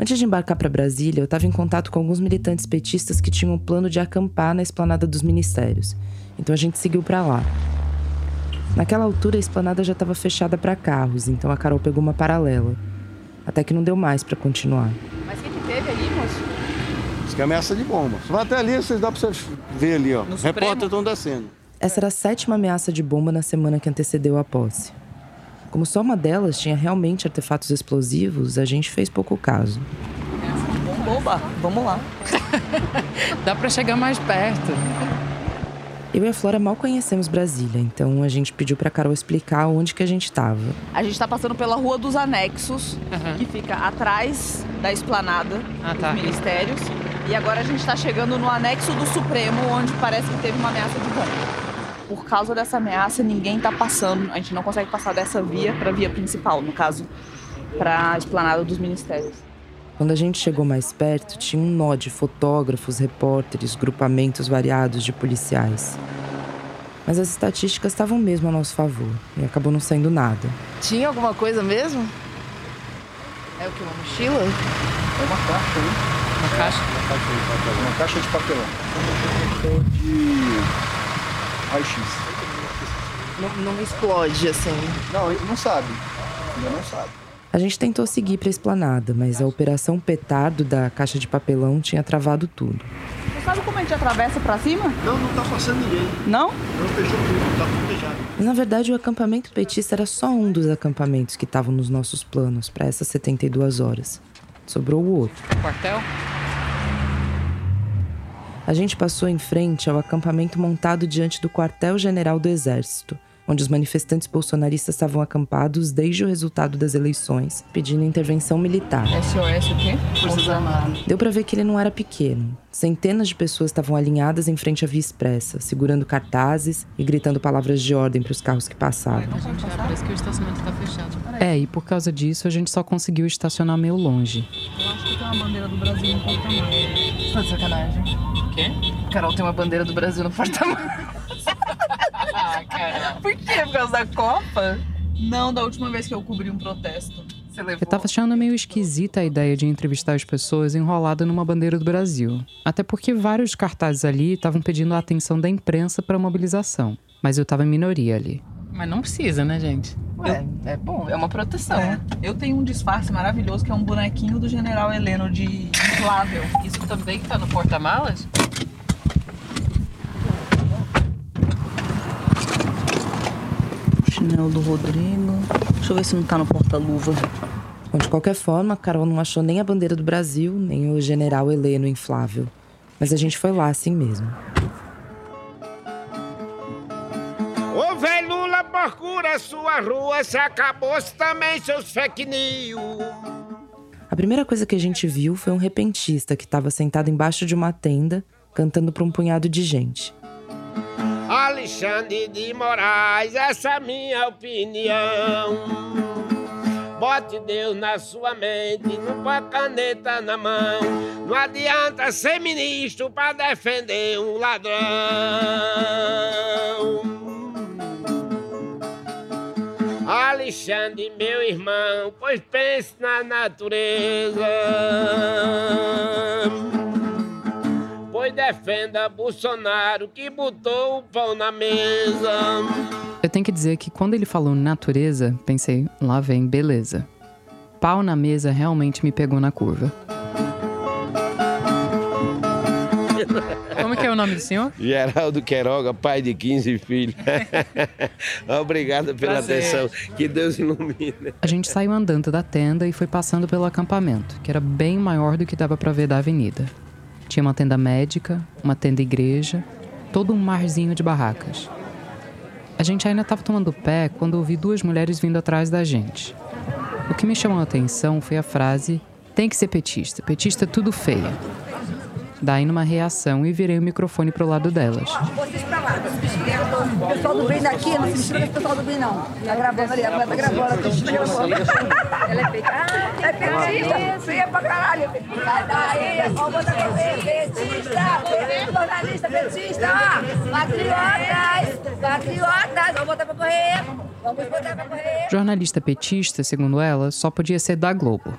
Antes de embarcar pra Brasília, eu estava em contato com alguns militantes petistas que tinham o plano de acampar na esplanada dos ministérios. Então a gente seguiu pra lá. Naquela altura, a esplanada já estava fechada pra carros, então a Carol pegou uma paralela. Até que não deu mais pra continuar. Mas o que, que teve ali, moço? Diz que é ameaça de bomba. Você vai até ali, vocês dá pra você ver ali, ó. Repórteres estão descendo. Essa era a sétima ameaça de bomba na semana que antecedeu a posse. Como só uma delas tinha realmente artefatos explosivos, a gente fez pouco caso. Bomba, vamos lá. Dá pra chegar mais perto. Eu e a Flora mal conhecemos Brasília, então a gente pediu pra Carol explicar onde que a gente estava. A gente tá passando pela Rua dos Anexos, que fica atrás da esplanada Ah, tá. dos ministérios. E agora a gente tá chegando no anexo do Supremo, onde parece que teve uma ameaça de bomba. Por causa dessa ameaça, ninguém tá passando. A gente não consegue passar dessa via pra via principal, no caso, pra esplanada dos ministérios. Quando a gente chegou mais perto, tinha um nó de fotógrafos, repórteres, grupamentos variados de policiais. Mas as estatísticas estavam mesmo a nosso favor e acabou não saindo nada. Tinha alguma coisa mesmo? É o que? Uma mochila? É uma caixa, né? Uma caixa? Uma caixa de papelão. Ou de raio-x. Não, não explode assim. Não, ele não sabe. Ainda não sabe. A gente tentou seguir para a esplanada, mas a operação petardo da caixa de papelão tinha travado tudo. Você sabe como a gente atravessa pra cima? Não, não tá passando ninguém. Não? Não fechou tudo, tá tudo fechado. Mas na verdade o acampamento petista era só um dos acampamentos que estavam nos nossos planos para essas 72 horas. Sobrou o outro. Quartel? A gente passou em frente ao acampamento montado diante do quartel-general do Exército, onde os manifestantes bolsonaristas estavam acampados desde o resultado das eleições, pedindo intervenção militar. SOS o quê? Forças Armadas. Deu pra ver que ele não era pequeno. Centenas de pessoas estavam alinhadas em frente à Via Expressa, segurando cartazes e gritando palavras de ordem para os carros que passavam. Parece que o estacionamento tá fechado. É, e por causa disso a gente só conseguiu estacionar meio longe. Eu acho que tem uma bandeira do Brasil no porta-malas. Tá de sacanagem. O quê? Carol tem uma bandeira do Brasil no porta-malas. Ah, cara. Por quê? Por causa da Copa? Não, da última vez que eu cobri um protesto. Você levou? Eu tava achando meio esquisita a ideia de entrevistar as pessoas enrolada numa bandeira do Brasil. Até porque vários cartazes ali estavam pedindo a atenção da imprensa para a mobilização. Mas eu tava em minoria ali. Mas não precisa, né, gente? Ué, é bom, é uma proteção. Eu tenho um disfarce maravilhoso que é um bonequinho do General Heleno de inflável. Isso também tá no porta-malas? Chinelo do Rodrigo. Deixa eu ver se não tá no porta-luva. Bom, de qualquer forma, a Carol não achou nem a bandeira do Brasil, nem o general Heleno inflável. Mas a gente foi lá assim mesmo. Procura sua rua, se acabou-se também seus fake news. A primeira coisa que a gente viu foi um repentista que estava sentado embaixo de uma tenda, cantando para um punhado de gente. Alexandre de Moraes, essa é minha opinião. Bote Deus na sua mente, não põe caneta na mão. Não adianta ser ministro para defender um ladrão. Alexandre, meu irmão, pois pense na natureza. Pois defenda Bolsonaro que botou o pão na mesa. Eu tenho que dizer que quando ele falou natureza, pensei, lá vem, beleza. Pau na mesa realmente me pegou na curva. Nome do senhor? Geraldo Queiroga, pai de 15 filhos. Obrigado pela Prazer. atenção. Que Deus ilumine. A gente saiu andando da tenda e foi passando pelo acampamento, que era bem maior do que dava pra ver da avenida. Tinha uma tenda médica, uma tenda igreja, todo um marzinho de barracas. A gente ainda estava tomando pé quando ouvi duas mulheres vindo atrás da gente. O que me chamou a atenção foi a frase: tem que ser petista, petista é tudo feio. Daí, numa reação, e virei o microfone pro lado delas. Vocês pra lá, o pessoal do bem daqui, não se mistura com o pessoal do bem, não. Tá gravando ali, tá gravando aqui. Ela é petista. Ah, é petista. Feia pra caralho. Sai daí, vamos botar pra ver. Petista, jornalista petista. ó. Patriotas, patriotas. Vamos botar pra correr. Vamos botar pra correr. Jornalista petista, segundo ela, só podia ser da Globo.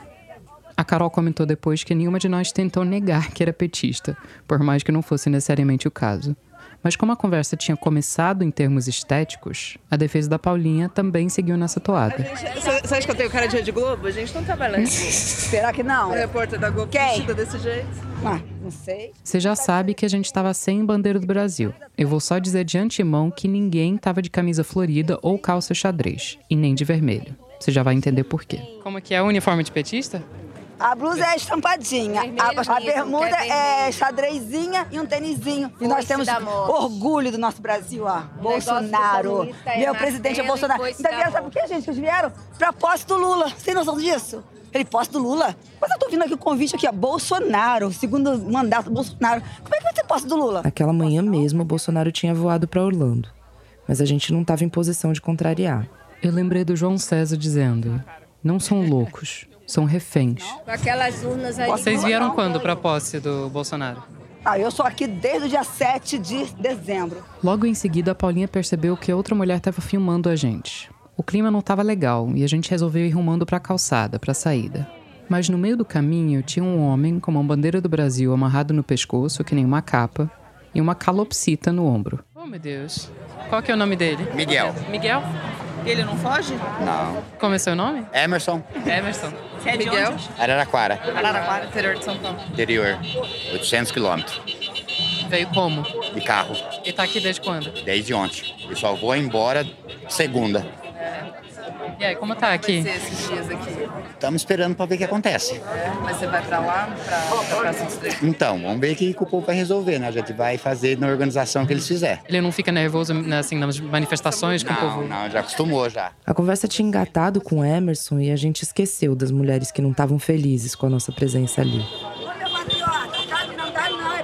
A Carol comentou depois que nenhuma de nós tentou negar que era petista, por mais que não fosse necessariamente o caso. Mas como a conversa tinha começado em termos estéticos, a defesa da Paulinha também seguiu nessa toada. Você acha que eu tenho cara de Rede Globo? A gente não trabalha na Rede Globo. Será que não? O repórter da Globo Quem? desse jeito. Ah, não sei. Você já sabe que a gente estava sem bandeira do Brasil. Eu vou só dizer de antemão que ninguém estava de camisa florida ou calça xadrez, e nem de vermelho. Você já vai entender por quê. Como que é o uniforme de petista? A blusa é estampadinha, a, a bermuda é xadrezinha e um tênisinho. E nós temos orgulho do nosso Brasil, ó. Bolsonaro. é Meu presidente é e Bolsonaro. Ainda da vieram, sabe por quê, gente? Que eles vieram pra posse do Lula. Você tem noção disso? Ele posse do Lula? Mas eu tô vindo aqui o convite aqui, ó. Bolsonaro, segundo mandato Bolsonaro. Como é que vai ter posse do Lula? Naquela manhã mesmo, o Bolsonaro tinha voado para Orlando. Mas a gente não estava em posição de contrariar. Eu lembrei do João César dizendo: não são loucos, são reféns. Com aquelas urnas ali. Vocês vieram quando para a posse do Bolsonaro? Ah, eu sou aqui desde o dia 7 de dezembro. Logo em seguida, a Paulinha percebeu que outra mulher estava filmando a gente. O clima não estava legal e a gente resolveu ir rumando para a calçada, para a saída. Mas no meio do caminho tinha um homem com uma bandeira do Brasil amarrado no pescoço, que nem uma capa, e uma calopsita no ombro. Oh, meu Deus. Qual que é o nome dele? Miguel. Miguel? Ele não foge? Não. Como é seu nome? Emerson, Emerson. Você é de Miguel? onde? Araraquara, Araraquara, interior de São Paulo. interior. 800 quilômetros. Veio como? De carro, E tá aqui desde quando? desde ontem. Eu só vou embora segunda. E aí, como tá aqui? Esses dias aqui. Estamos esperando para ver o que acontece. É, mas você vai pra lá, Três. Então, vamos ver o que o povo vai resolver, né? A gente vai fazer na organização que eles fizerem. Ele não fica nervoso né, assim nas manifestações com o povo? não, já acostumou já. A conversa tinha engatado com o Emerson e a gente esqueceu das mulheres que não estavam felizes com a nossa presença ali. Ô, meu patriota, tá, não dá não, é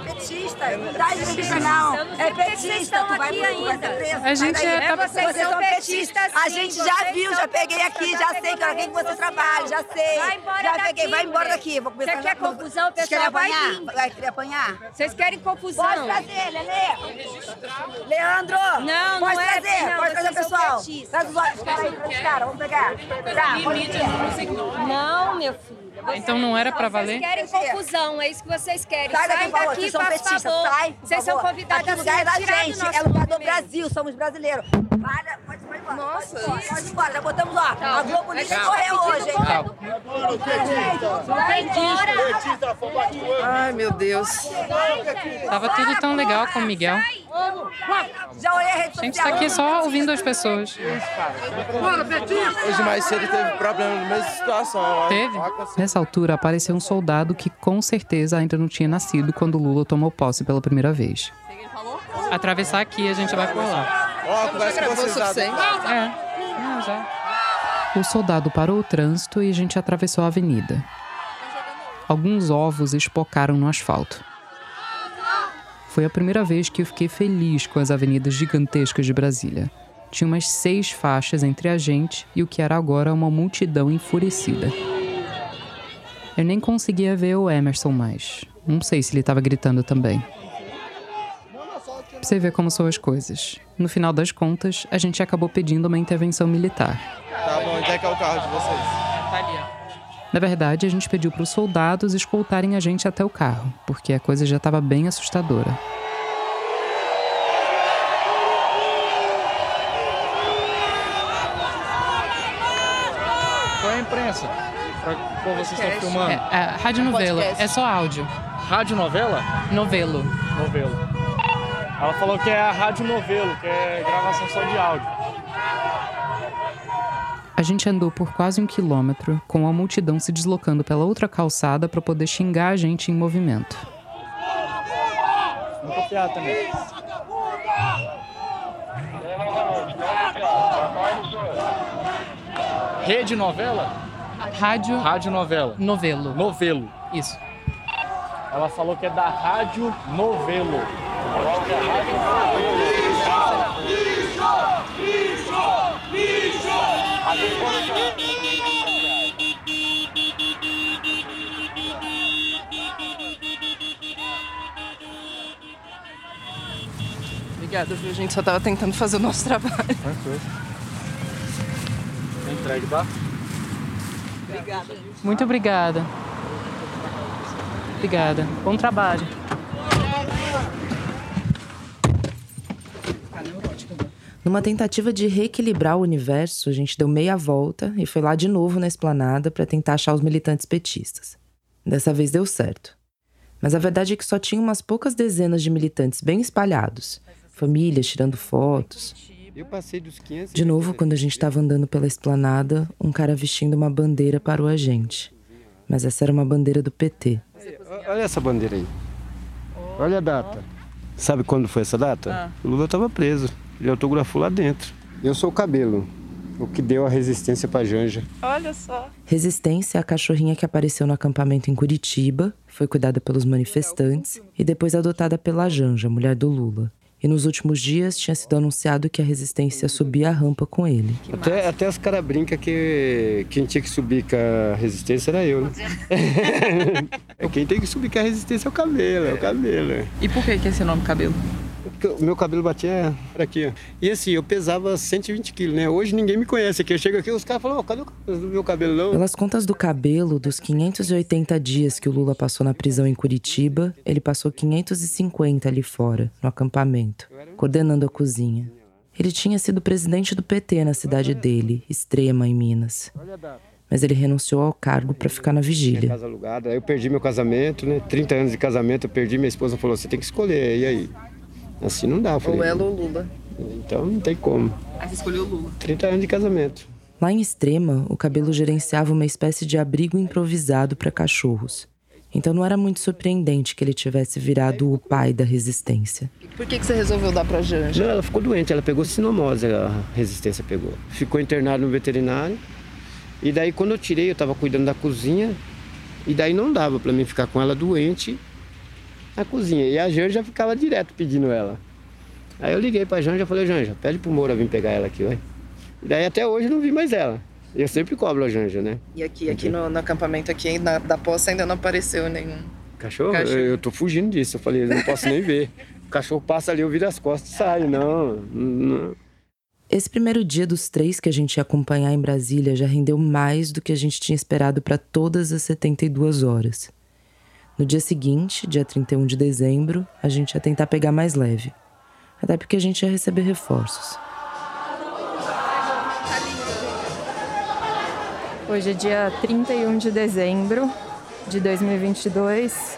dá petista, não. É petista, tu vai, tu vai ser preso. A gente é- vocês, são petistas, A gente já viu, já peguei aqui, já sei que alguém que você trabalha, já sei. Vai embora já daqui, peguei, vai embora daqui. Vou começar Você quer confusão, o Vocês querem pessoal vai apanhar? vir. Vai querer apanhar? Vocês querem confusão. Pode trazer, Lelê. Leandro, Não, pode não é- trazer, não, pode trazer pessoal. Traz os olhos, caras aí, traz os caras, vamos pegar. Tá, ir. Não, meu filho. Então não era pra valer? Vocês querem confusão, é isso que vocês querem. Sai daqui, por favor, daqui, vocês são petistas, sai. Vocês são convidados Aqui lugar é da gente, é lugar do. Brasil, somos brasileiros. Para, pode, pode Nossa. Pode ir embora, já botamos lá. A Globo News correu hoje, hein? Ai, meu Deus. Tava tudo tão legal com o Miguel. Já olhei a rede A gente tá aqui só ouvindo as pessoas. Hoje mais cedo teve problema na mesma situação. Teve? Nessa altura apareceu um soldado que com certeza ainda não tinha nascido quando Lula tomou posse pela primeira vez. Atravessar aqui a gente vai por lá. Ó? É. Não, já. O soldado parou o trânsito e a gente atravessou a avenida. Alguns ovos espocaram no asfalto. Foi a primeira vez que eu fiquei feliz com as avenidas gigantescas de Brasília. Tinha umas seis faixas entre a gente e o que era agora uma multidão enfurecida. Eu nem conseguia ver o Emerson mais. Não sei se ele estava gritando também. Pra você ver como são as coisas. No final das contas, a gente acabou pedindo uma intervenção militar. Tá bom, onde é que é o carro de vocês? Tá ali, Na verdade, a gente pediu para os soldados escoltarem a gente até o carro, porque a coisa já estava bem assustadora. Qual é a imprensa? Pra qual vocês estão filmando? É, é, rádio novela, é só áudio. Rádio novela? Novelo. Novelo. Ela falou que é a rádio novelo, que é gravação só de áudio. A gente andou por quase um quilômetro, com a multidão se deslocando pela outra calçada para poder xingar a gente em movimento. Vou copiar também. Rede novela? Rádio. Rádio novela. Novelo. Novelo. Isso. Ela falou que é da Rádio Novelo. Obrigada, viu? A gente só tava tentando fazer o nosso trabalho. Tranquilo. Entregue, tá? Obrigada. Muito obrigada. Obrigada. Bom trabalho. Numa tentativa de reequilibrar o universo, a gente deu meia volta e foi lá de novo na esplanada para tentar achar os militantes petistas. Dessa vez deu certo. Mas a verdade é que só tinha umas poucas dezenas de militantes bem espalhados, famílias tirando fotos. Eu passei dos 500. De novo, quando a gente estava andando pela esplanada, um cara vestindo uma bandeira parou a gente. Mas essa era uma bandeira do PT. Olha essa bandeira aí. Olha a data. Sabe quando foi essa data? Ah. O Lula estava preso. Ele autografou lá dentro. Eu sou o cabelo, o que deu a resistência para Janja. Olha só. Resistência é a cachorrinha que apareceu no acampamento em Curitiba, foi cuidada pelos manifestantes e depois adotada pela Janja, mulher do Lula. E nos últimos dias tinha sido anunciado que a resistência subia a rampa com ele. Até, até os caras brincam que quem tinha que subir com a resistência era eu, né? é quem tem que subir com a resistência é o cabelo, é o cabelo. E por que, que esse nome cabelo? Porque o meu cabelo batia aqui, ó. E assim, eu pesava 120 quilos, né? Hoje ninguém me conhece aqui. Eu chego aqui, os caras falam, oh, cadê o meu cabelo? Não? Pelas contas do cabelo, dos 580 dias que o Lula passou na prisão em Curitiba, ele passou 550 ali fora, no acampamento, coordenando a cozinha. Ele tinha sido presidente do PT na cidade dele, Extrema, em Minas. Mas ele renunciou ao cargo para ficar na vigília. Casa alugada. Aí eu perdi meu casamento, né? 30 anos de casamento, eu perdi. Minha esposa falou: você tem que escolher. E aí? Assim não dá. Falei, Ou ela ou Lula. Então não tem como. Aí você escolheu o Lula. 30 anos de casamento. Lá em Extrema, o cabelo gerenciava uma espécie de abrigo improvisado para cachorros. Então não era muito surpreendente que ele tivesse virado o pai da resistência. Por que, que você resolveu dar pra Janja? Não, ela ficou doente, ela pegou sinomose, a resistência pegou. Ficou internada no veterinário. E daí quando eu tirei, eu tava cuidando da cozinha. E daí não dava para mim ficar com ela doente na cozinha. E a Janja ficava direto pedindo ela. Aí eu liguei pra Janja e falei, Janja, pede pro Moura vir pegar ela aqui, vai. E daí até hoje eu não vi mais ela. Eu sempre cobro a Janja, né? E aqui, aqui no, no acampamento aqui na, da poça ainda não apareceu nenhum. Cachorro? Cachorro. Eu, eu tô fugindo disso. Eu falei, eu não posso nem ver. O cachorro passa ali, eu viro as costas e sai. Não, não. Esse primeiro dia dos três que a gente ia acompanhar em Brasília já rendeu mais do que a gente tinha esperado para todas as 72 horas. No dia seguinte, dia 31 de dezembro, a gente ia tentar pegar mais leve. Até porque a gente ia receber reforços. Hoje é dia 31 de dezembro de 2022.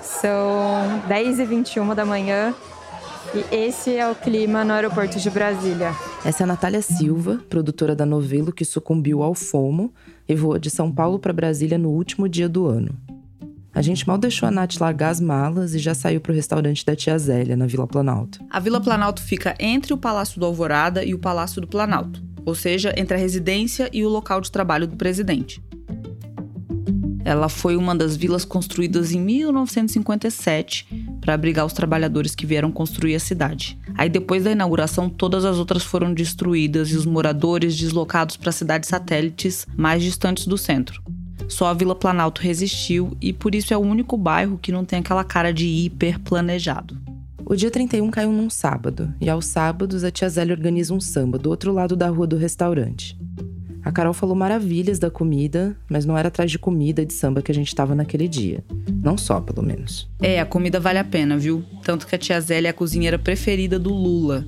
São 10h21 da manhã e esse é o clima no aeroporto de Brasília. Essa é a Natália Silva, produtora da Novelo que sucumbiu ao FOMO e voa de São Paulo para Brasília no último dia do ano. A gente mal deixou a Nath largar as malas e já saiu para o restaurante da tia Zélia, na Vila Planalto. A Vila Planalto fica entre o Palácio do Alvorada e o Palácio do Planalto, ou seja, entre a residência e o local de trabalho do presidente. Ela foi uma das vilas construídas em 1957 para abrigar os trabalhadores que vieram construir a cidade. Aí, depois da inauguração, todas as outras foram destruídas e os moradores deslocados para cidades satélites mais distantes do centro. Só a Vila Planalto resistiu e por isso é o único bairro que não tem aquela cara de hiper planejado. O dia 31 caiu num sábado, e aos sábados a tia Zélia organiza um samba do outro lado da rua do restaurante. A Carol falou maravilhas da comida, mas não era atrás de comida de samba que a gente estava naquele dia. Não só, pelo menos. É, a comida vale a pena, viu? Tanto que a tia Zélia é a cozinheira preferida do Lula.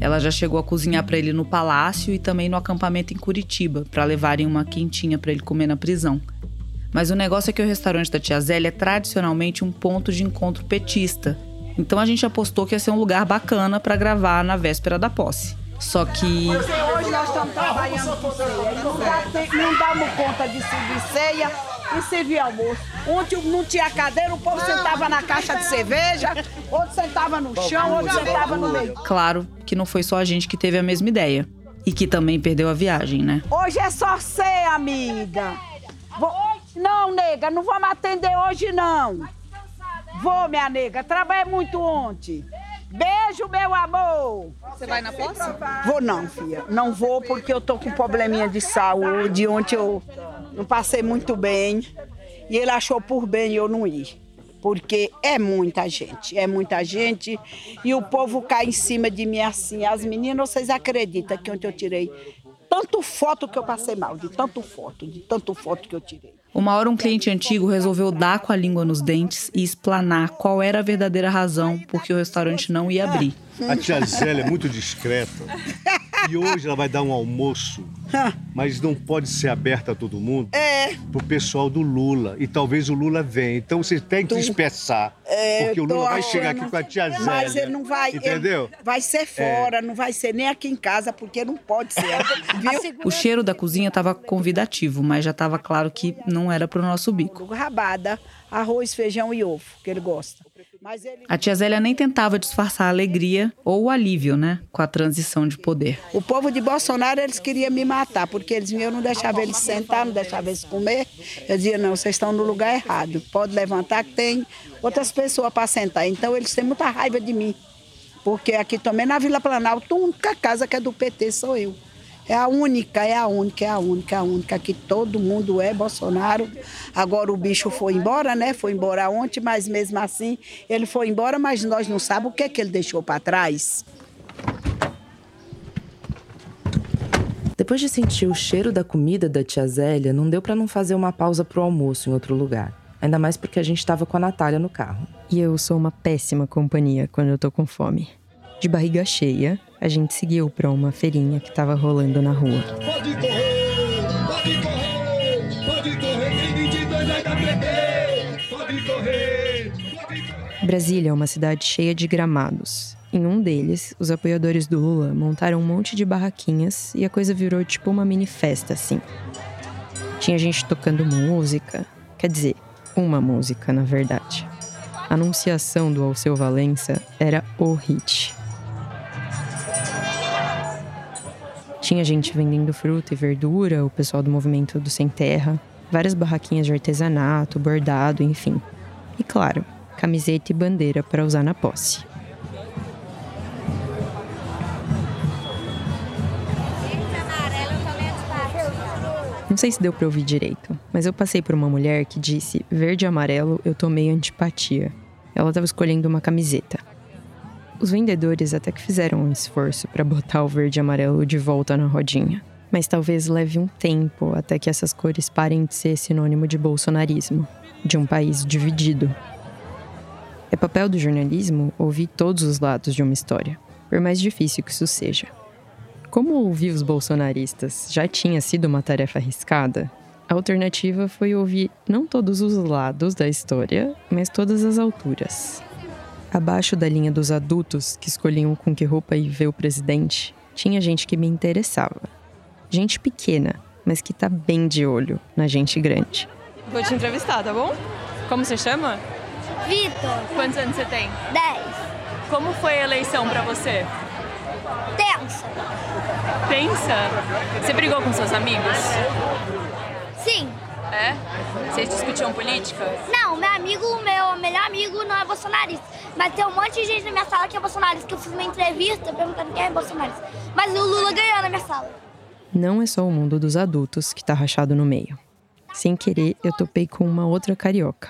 Ela já chegou a cozinhar para ele no palácio e também no acampamento em Curitiba, para levarem uma quentinha para ele comer na prisão. Mas o negócio é que o restaurante da tia Zélia é tradicionalmente um ponto de encontro petista. Então a gente apostou que ia ser um lugar bacana para gravar na véspera da posse. Só que. Hoje nós estamos trabalhando com ceia. Não, dá, não damos conta de servir ceia e servir almoço. Ontem não tinha cadeira, o povo sentava na caixa de cerveja, outro sentava no chão, outro sentava no meio. Claro que não foi só a gente que teve a mesma ideia. E que também perdeu a viagem, né? Hoje é só ceia, amiga. Vou... Não, nega, não vamos atender hoje, não. Vou, minha nega. Trabalhei muito ontem. Beijo, meu amor. Você vai na posse? Vou não, filha. Não vou porque eu tô com probleminha de saúde. Ontem eu não passei muito bem. E ele achou por bem eu não ir. Porque é muita gente, é muita gente. E o povo cai em cima de mim assim. As meninas, vocês acreditam que ontem eu tirei tanto foto que eu passei mal, de tanto foto, de tanto foto que eu tirei. Uma hora um cliente antigo resolveu dar com a língua nos dentes e explanar qual era a verdadeira razão por que o restaurante não ia abrir. A tia Zélia é muito discreta. E hoje ela vai dar um almoço, mas não pode ser aberta a todo mundo. É. Pro pessoal do Lula. E talvez o Lula venha. Então você tem que se espessar. É, porque o Lula vai achando- chegar aqui com a tia Zélia. Mas ele não vai. Entendeu? ele vai ser fora, não vai ser nem aqui em casa, porque não pode ser. Viu? O cheiro da cozinha estava convidativo, mas já estava claro que não era pro nosso bico. Rabada, arroz, feijão e ovo, que ele gosta. A tia Zélia nem tentava disfarçar a alegria ou o alívio, né, com a transição de poder. O povo de Bolsonaro, eles queriam me matar, porque eles eu não deixava eles sentar, não deixava eles comer. Eu dizia, não, vocês estão no lugar errado. Pode levantar que tem outras pessoas para sentar. Então eles têm muita raiva de mim. Porque aqui também na Vila Planalto, a única casa que é do PT sou eu. É a única, é a única, é a única, é a única que todo mundo é Bolsonaro. Agora o bicho foi embora, né? Foi embora ontem, mas mesmo assim ele foi embora, mas nós não sabemos o que, é que ele deixou para trás. Depois de sentir o cheiro da comida da tia Zélia, não deu para não fazer uma pausa pro almoço em outro lugar. Ainda mais porque a gente tava com a Natália no carro. E eu sou uma péssima companhia quando eu tô com fome. De barriga cheia, a gente seguiu pra uma feirinha que tava rolando na rua. Pode correr, pode correr, pode correr, tem 22 vai dar PT. Pode correr, Brasília é uma cidade cheia de gramados. Em um deles, os apoiadores do Lula montaram um monte de barraquinhas e a coisa virou tipo uma mini festa, assim. Tinha gente tocando música, quer dizer, uma música, na verdade. A anunciação do Alceu Valença era o hit. Tinha gente vendendo fruta e verdura, o pessoal do movimento do Sem Terra, várias barraquinhas de artesanato, bordado, enfim. E claro, camiseta e bandeira para usar na posse. Não sei se deu para ouvir direito, mas eu passei por uma mulher que disse: verde e amarelo, eu tomei antipatia. Ela estava escolhendo uma camiseta. Os vendedores até que fizeram um esforço para botar o verde e amarelo de volta na rodinha. Mas talvez leve um tempo até que essas cores parem de ser sinônimo de bolsonarismo, de um país dividido. É papel do jornalismo ouvir todos os lados de uma história, por mais difícil que isso seja. Como ouvir os bolsonaristas já tinha sido uma tarefa arriscada, a alternativa foi ouvir não todos os lados da história, mas todas as alturas. Abaixo da linha dos adultos que escolhiam com que roupa ir ver o presidente, tinha gente que me interessava. Gente pequena, mas que tá bem de olho na gente grande. Vou te entrevistar, tá bom? Como você chama? Vitor. Quantos anos você tem? 10. Como foi a eleição pra você? Tensa. Pensa? Você brigou com seus amigos? É? Vocês discutiam política? Não, meu amigo, meu melhor amigo não é bolsonarista. Mas tem um monte de gente na minha sala que é bolsonarista, que eu fiz uma entrevista perguntando quem é bolsonarista. Mas o Lula ganhou na minha sala. Não é só o mundo dos adultos que tá rachado no meio. Sem querer, eu topei com uma outra carioca.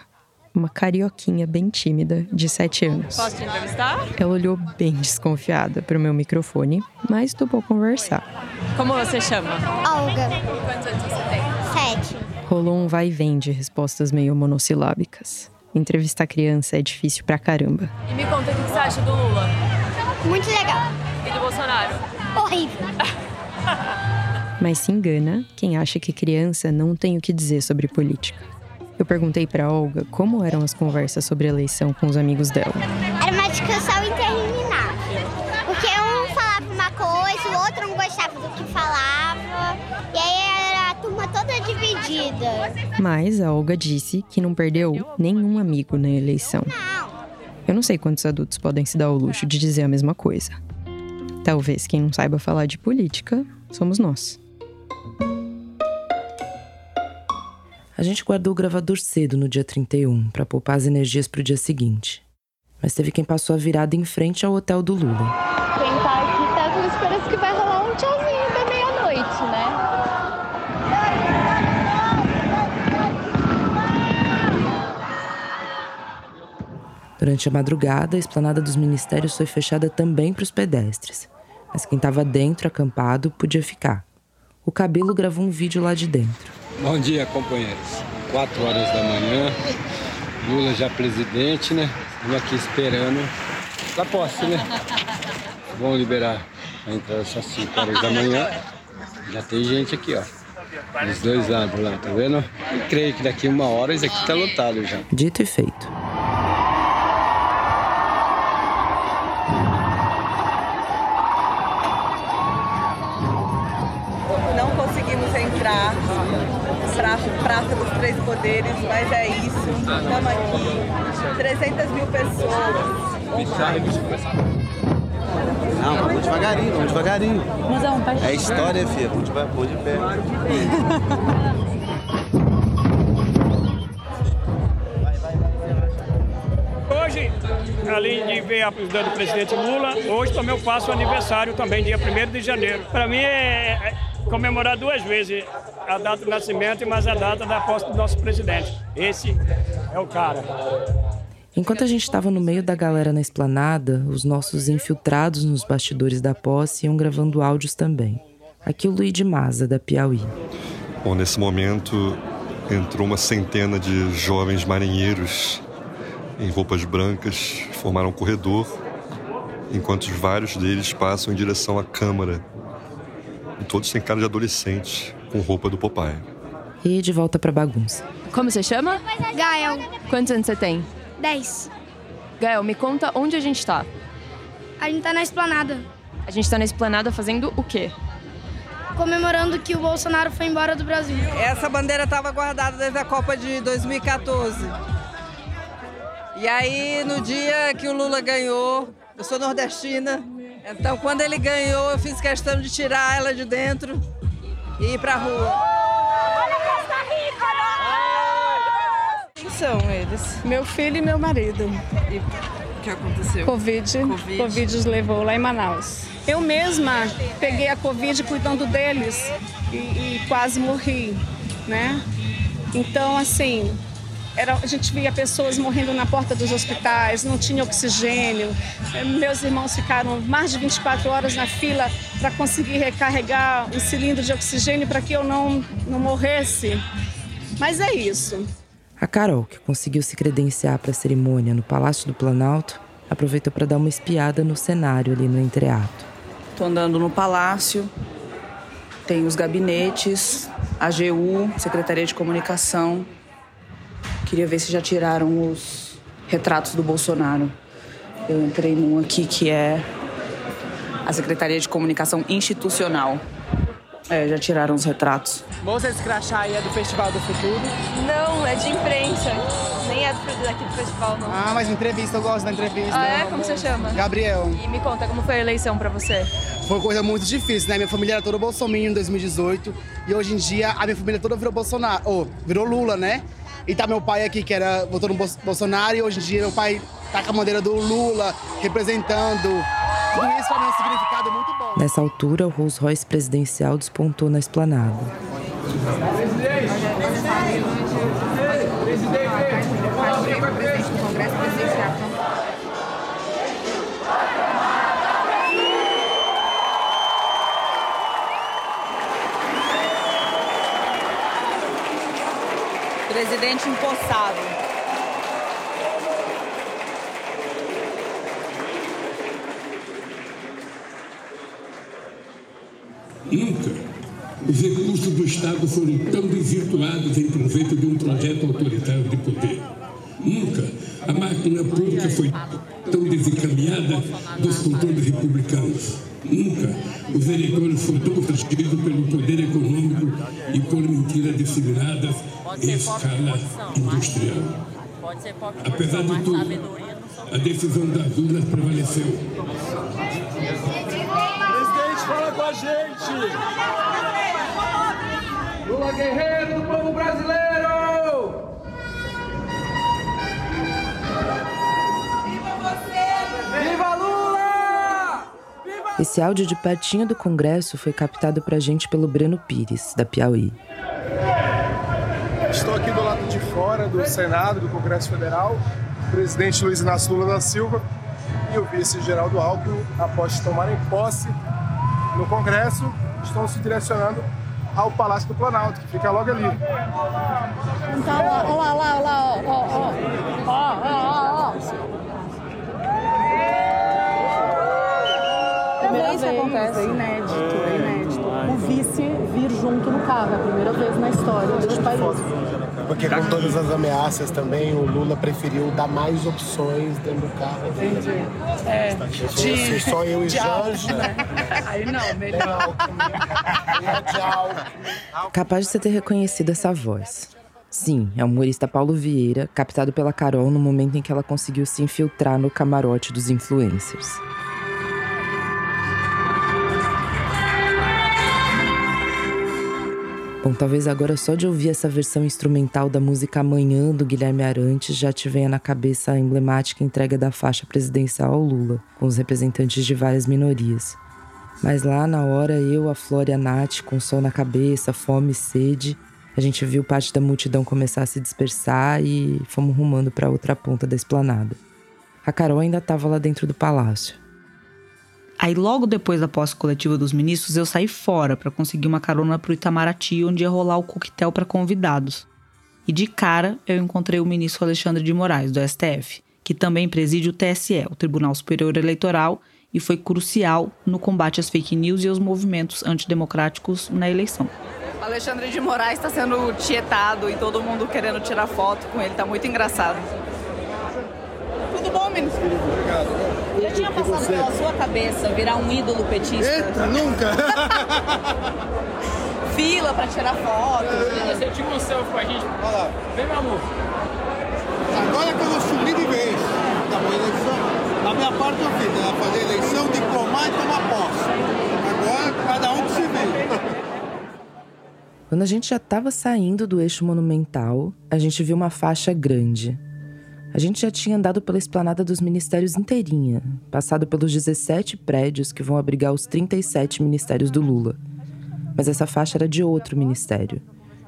Uma carioquinha bem tímida, de 7 anos. Posso te entrevistar? Ela olhou bem desconfiada pro meu microfone, mas topou conversar. Como você chama? Olga. Quantos anos você tem? Sete. Rolou um vai e vem de respostas meio monossilábicas. Entrevistar criança é difícil pra caramba. E me conta o que você acha do Lula Muito legal. e do Bolsonaro. Horrível. Mas se engana quem acha que criança não tem o que dizer sobre política. Eu perguntei pra Olga como eram as conversas sobre a eleição com os amigos dela. Era uma discussão interminável. Porque um falava uma coisa, o outro não gostava do que falava. Dividida. Mas a Olga disse que não perdeu nenhum amigo na eleição. Eu não sei quantos adultos podem se dar o luxo de dizer a mesma coisa. Talvez quem não saiba falar de política somos nós. A gente guardou o gravador cedo no dia 31 para poupar as energias pro dia seguinte. Mas teve quem passou a virada em frente ao hotel do Lula. Quem tá aqui tá com esperança que vai rolar um tchauzinho da meia-noite, né? Durante a madrugada, a esplanada dos ministérios foi fechada também para os pedestres. Mas quem estava dentro, acampado, podia ficar. O Cabelo gravou um vídeo lá de dentro. Bom dia, companheiros. 4 horas da manhã, Lula já presidente, né? Estamos aqui esperando a posse, né? Vão liberar a entrada às 5 horas da manhã. Já tem gente aqui, ó. Dos dois lados lá, tá vendo? E creio que daqui uma hora isso aqui tá lotado já. Dito e feito. Mas é isso. Estamos aqui. 300 mil pessoas. Não, vamos devagarinho, vamos devagarinho. Vai É história, filha. Vamos devagar, pô de pé. Hoje, além de ver a presidente do presidente Lula, hoje também eu faço aniversário também, dia 1 de janeiro. Para mim é, é comemorar duas vezes a data do nascimento e mais a data da posse do nosso presidente. Esse é o cara. Enquanto a gente estava no meio da galera na esplanada, os nossos infiltrados nos bastidores da posse iam gravando áudios também. Aqui o Luiz de Maza, da Piauí. Bom, nesse momento entrou uma centena de jovens marinheiros em roupas brancas, formaram um corredor, enquanto os vários deles passam em direção à Câmara. E todos têm cara de adolescentes, com roupa do Popeye. E de volta pra bagunça. Como você chama? Gael, Quantos anos você tem? 10. Gael, me conta onde a gente tá. A gente tá na esplanada, A gente tá na esplanada fazendo o quê? comemorando que o Bolsonaro foi embora do Brasil. Essa bandeira estava guardada desde a Copa de 2014. E aí, no dia que o Lula ganhou, eu sou nordestina, então quando ele ganhou, eu fiz questão de tirar ela de dentro e ir pra rua. Quem são eles? Meu filho e meu marido. E o que aconteceu? Covid. Covid. Covid os levou lá em Manaus. Eu mesma peguei a Covid cuidando deles e, e quase morri, né? Então, assim, era, a gente via pessoas morrendo na porta dos hospitais, não tinha oxigênio. Eh, Meus irmãos ficaram mais de 24 horas na fila para conseguir recarregar um cilindro de oxigênio para que eu não, não morresse. Mas é isso. A Carol, que conseguiu se credenciar para a cerimônia no Palácio do Planalto, aproveitou para dar uma espiada no cenário ali no entreato. Tô andando no palácio. Tem os gabinetes, a AGU, Secretaria de Comunicação. Queria ver se já tiraram os retratos do Bolsonaro. Eu entrei num aqui que é a Secretaria de Comunicação Institucional. É, já tiraram os retratos. Moça, esse crachá aí é do Festival do Futuro? Não, é de imprensa. Nem é daqui do festival, não. Ah, mas entrevista, eu gosto da entrevista. Ah, é? Como você chama? Gabriel. E me conta, como foi a eleição pra você? Foi uma coisa muito difícil, né? Minha família era toda Bolsonaro em 2018 e hoje em dia a minha família toda virou Bolsonaro, ou virou Lula, né? E tá meu pai aqui que era votou no Bol- Bolsonaro e hoje em dia meu pai tá com a bandeira do Lula representando. Tudo isso é um significado muito bom. Nessa altura, o Rolls Royce presidencial despontou na esplanada. Presidente empossado. Nunca os recursos do Estado foram tão desvirtuados em proveito de um projeto autoritário de poder. Nunca a máquina pública foi tão desencaminhada dos controles republicanos. Nunca os eleitores foram tão protegidos pelo poder econômico e por mentiras disseminadas em escala industrial. Apesar de tudo, a decisão das urnas prevaleceu. Presidente, fala com a gente! Lula guerreiro do povo brasileiro! Esse áudio de pertinho do Congresso foi captado pra gente pelo Breno Pires, da Piauí. Estou aqui do lado de fora do Senado, do Congresso Federal, o presidente Luiz Inácio Lula da Silva e o vice Geraldo Alckmin, após tomarem posse no Congresso, estão se direcionando ao Palácio do Planalto, que fica logo ali. Então, ó, carro, é a primeira vez na história deste país. Porque com todas as ameaças também, o Lula preferiu dar mais opções dentro do carro. Entendi. É, Se fosse só eu e de Janja, álcool, né? Aí não, melhor. Capaz de você ter reconhecido essa voz. Sim, é o humorista Paulo Vieira, captado pela Carol no momento em que ela conseguiu se infiltrar no camarote dos influencers. Bom, talvez agora só de ouvir essa versão instrumental da música Amanhã do Guilherme Arantes já te venha na cabeça a emblemática entrega da faixa presidencial ao Lula, com os representantes de várias minorias. Mas lá na hora, eu, a Flora e a Nath, com sol na cabeça, fome e sede, a gente viu parte da multidão começar a se dispersar e fomos rumando para outra ponta da esplanada. A Carol ainda estava lá dentro do palácio. Aí, logo depois da posse coletiva dos ministros, eu saí fora para conseguir uma carona pro Itamaraty, onde ia rolar o coquetel para convidados. E de cara, eu encontrei o ministro Alexandre de Moraes, do STF, que também preside o TSE, o Tribunal Superior Eleitoral, e foi crucial no combate às fake news e aos movimentos antidemocráticos na eleição. Alexandre de Moraes está sendo tietado e todo mundo querendo tirar foto com ele, tá muito engraçado. Tudo bom, ministro? Obrigado. Já tinha passado pela sua cabeça virar um ídolo petista? Eita, nunca! Fila pra tirar foto. Você tira um selfie com a gente. Olha lá. Vem, meu amor. Agora que eu vou subir de vez. Acabou a eleição. A minha parte eu fiz, né? Fazer eleição, diplomar e tomar posse. Agora, cada um que se vê. Quando a gente já estava saindo do eixo monumental, a gente viu uma faixa grande. A gente já tinha andado pela esplanada dos ministérios inteirinha, passado pelos 17 prédios que vão abrigar os 37 ministérios do Lula. Mas essa faixa era de outro ministério.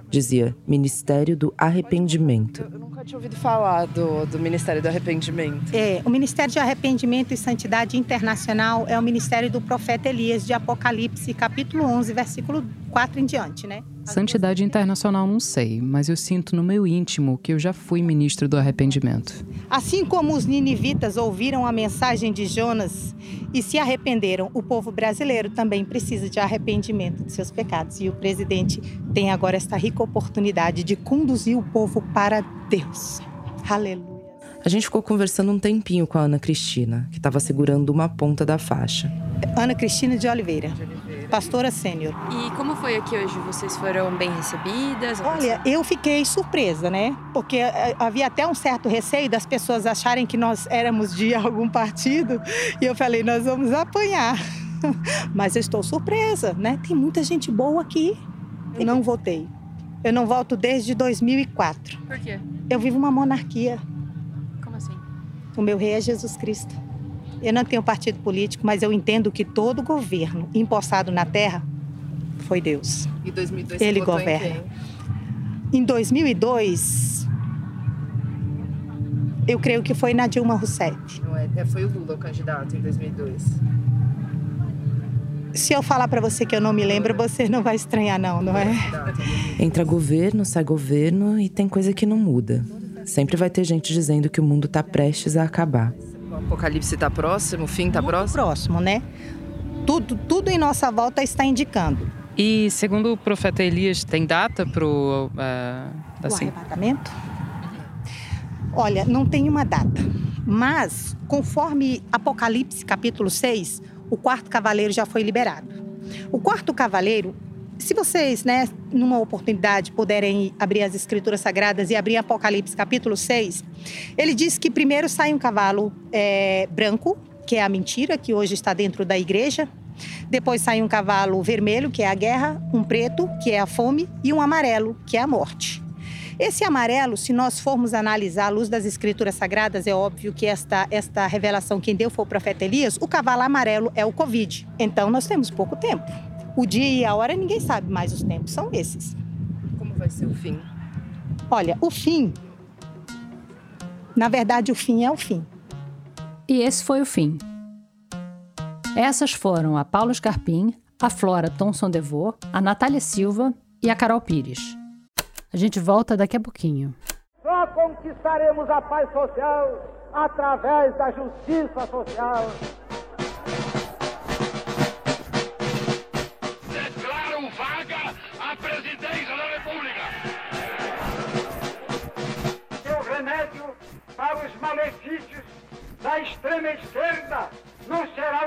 Dizia Ministério do Arrependimento. Nunca tinha ouvido falar do, do Ministério do Arrependimento. É, o Ministério de Arrependimento e Santidade Internacional é o ministério do profeta Elias de Apocalipse, capítulo 11, versículo 4 em diante, né? Santidade internacional não sei, mas eu sinto no meu íntimo que eu já fui ministro do arrependimento. Assim como os ninivitas ouviram a mensagem de Jonas e se arrependeram, o povo brasileiro também precisa de arrependimento de seus pecados. E o presidente tem agora esta rica oportunidade de conduzir o povo para Deus. Aleluia. A gente ficou conversando um tempinho com a Ana Cristina, que estava segurando uma ponta da faixa. Ana Cristina de Oliveira, pastora sênior. E como foi aqui hoje? Vocês foram bem recebidas? Olha, eu fiquei surpresa, né? Porque eh, havia até um certo receio das pessoas acharem que nós éramos de algum partido. E eu falei, nós vamos apanhar. Mas eu estou surpresa, né? Tem muita gente boa aqui. Eu não votei. Eu não voto desde 2004. Por quê? Eu vivo uma monarquia. Como assim? O meu rei é Jesus Cristo. Eu não tenho partido político, mas eu entendo que todo governo empossado na terra foi Deus. E 2002 Ele governa. em? Em 2002, eu creio que foi na Dilma Rousseff. Não é, é, foi o Lula o candidato em 2002. Se eu falar para você que eu não me lembro, você não vai estranhar não, não é? Entra governo, sai governo e tem coisa que não muda. Sempre vai ter gente dizendo que o mundo tá prestes a acabar. O apocalipse tá próximo, o fim tá próximo? Próximo, né? Tudo, tudo em nossa volta está indicando. E segundo o profeta Elias, tem data pro uh, O assim? arrebatamento? Olha, não tem uma data, mas conforme Apocalipse capítulo 6, o quarto cavaleiro já foi liberado. O quarto cavaleiro, se vocês, né, numa oportunidade puderem abrir as escrituras sagradas e abrir Apocalipse capítulo 6, ele diz que primeiro sai um cavalo é, branco, que é a mentira, que hoje está dentro da igreja. Depois sai um cavalo vermelho, que é a guerra, um preto, que é a fome, e um amarelo, que é a morte. Esse amarelo, se nós formos analisar à luz das escrituras sagradas, é óbvio que esta, esta revelação quem deu foi o profeta Elias, o cavalo amarelo é o Covid. Então nós temos pouco tempo. O dia e a hora ninguém sabe, mas os tempos são esses. Como vai ser o fim? Olha, o fim. Na verdade, o fim é o fim. E esse foi o fim. Essas foram a Paulo Scarpim, a Flora Thomson Devô, a Natália Silva e a Carol Pires. A gente volta daqui a pouquinho. Só conquistaremos a paz social através da justiça social.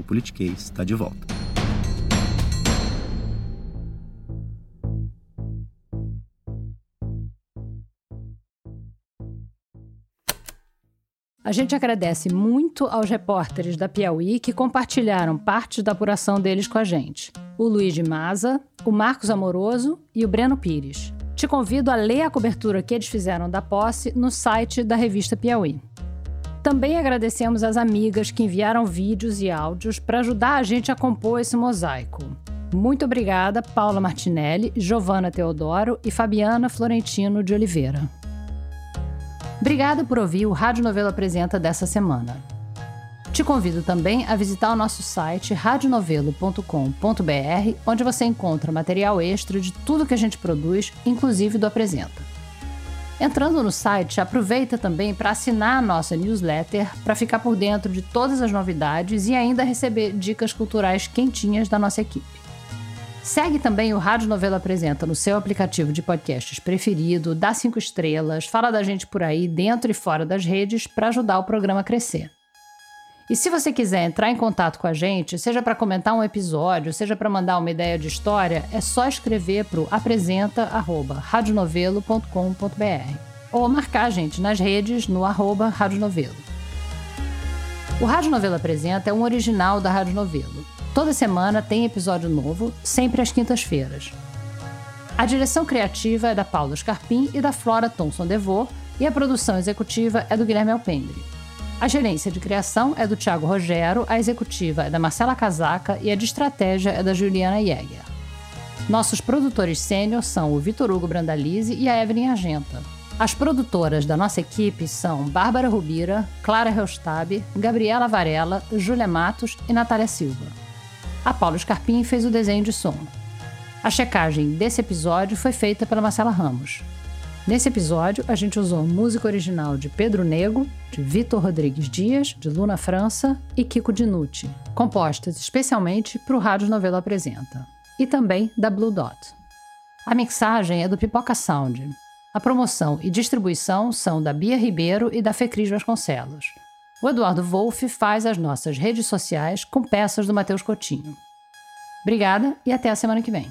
o Politiquês está de volta. A gente agradece muito aos repórteres da Piauí que compartilharam parte da apuração deles com a gente. O Luiz de Maza, o Marcos Amoroso e o Breno Pires. Te convido a ler a cobertura que eles fizeram da posse no site da revista Piauí. Também agradecemos às amigas que enviaram vídeos e áudios para ajudar a gente a compor esse mosaico. Muito obrigada, Paula Martinelli, Giovana Teodoro e Fabiana Florentino de Oliveira. Obrigada por ouvir o Rádio Novelo Apresenta dessa semana. Te convido também a visitar o nosso site radionovelo.com.br, onde você encontra material extra de tudo que a gente produz, inclusive do Apresenta. Entrando no site, aproveita também para assinar a nossa newsletter para ficar por dentro de todas as novidades e ainda receber dicas culturais quentinhas da nossa equipe. Segue também o Rádio Novela Apresenta no seu aplicativo de podcasts preferido, dá cinco estrelas, fala da gente por aí, dentro e fora das redes, para ajudar o programa a crescer. E se você quiser entrar em contato com a gente, seja para comentar um episódio, seja para mandar uma ideia de história, é só escrever para o apresenta@radionovelo.com.br ou marcar a gente nas redes no arroba Rádio Novelo. O Rádio Novelo Apresenta é um original da Rádio Novelo. Toda semana tem episódio novo, sempre às quintas-feiras. A direção criativa é da Paula Scarpim e da Flora Thomson Devô, e a produção executiva é do Guilherme Alpendre. A gerência de criação é do Tiago Rogero, a executiva é da Marcela Casaca e a de estratégia é da Juliana Jäger. Nossos produtores sênior são o Vitor Hugo Brandalize e a Evelyn Argenta. As produtoras da nossa equipe são Bárbara Rubira, Clara Reustab, Gabriela Varela, Júlia Matos e Natália Silva. A Paulo Scarpim fez o desenho de som. A checagem desse episódio foi feita pela Marcela Ramos. Nesse episódio, a gente usou música original de Pedro Nego, de Vitor Rodrigues Dias, de Luna França e Kiko Dinucci, compostas especialmente para o Rádio Novela Apresenta, e também da Blue Dot. A mixagem é do Pipoca Sound. A promoção e distribuição são da Bia Ribeiro e da Fecris Vasconcelos. O Eduardo Wolff faz as nossas redes sociais com peças do Matheus Coutinho. Obrigada e até a semana que vem.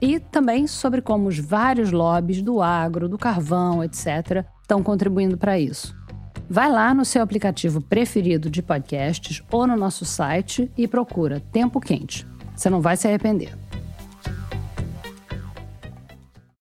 E também sobre como os vários lobbies do agro, do carvão, etc., estão contribuindo para isso. Vai lá no seu aplicativo preferido de podcasts ou no nosso site e procura Tempo Quente. Você não vai se arrepender.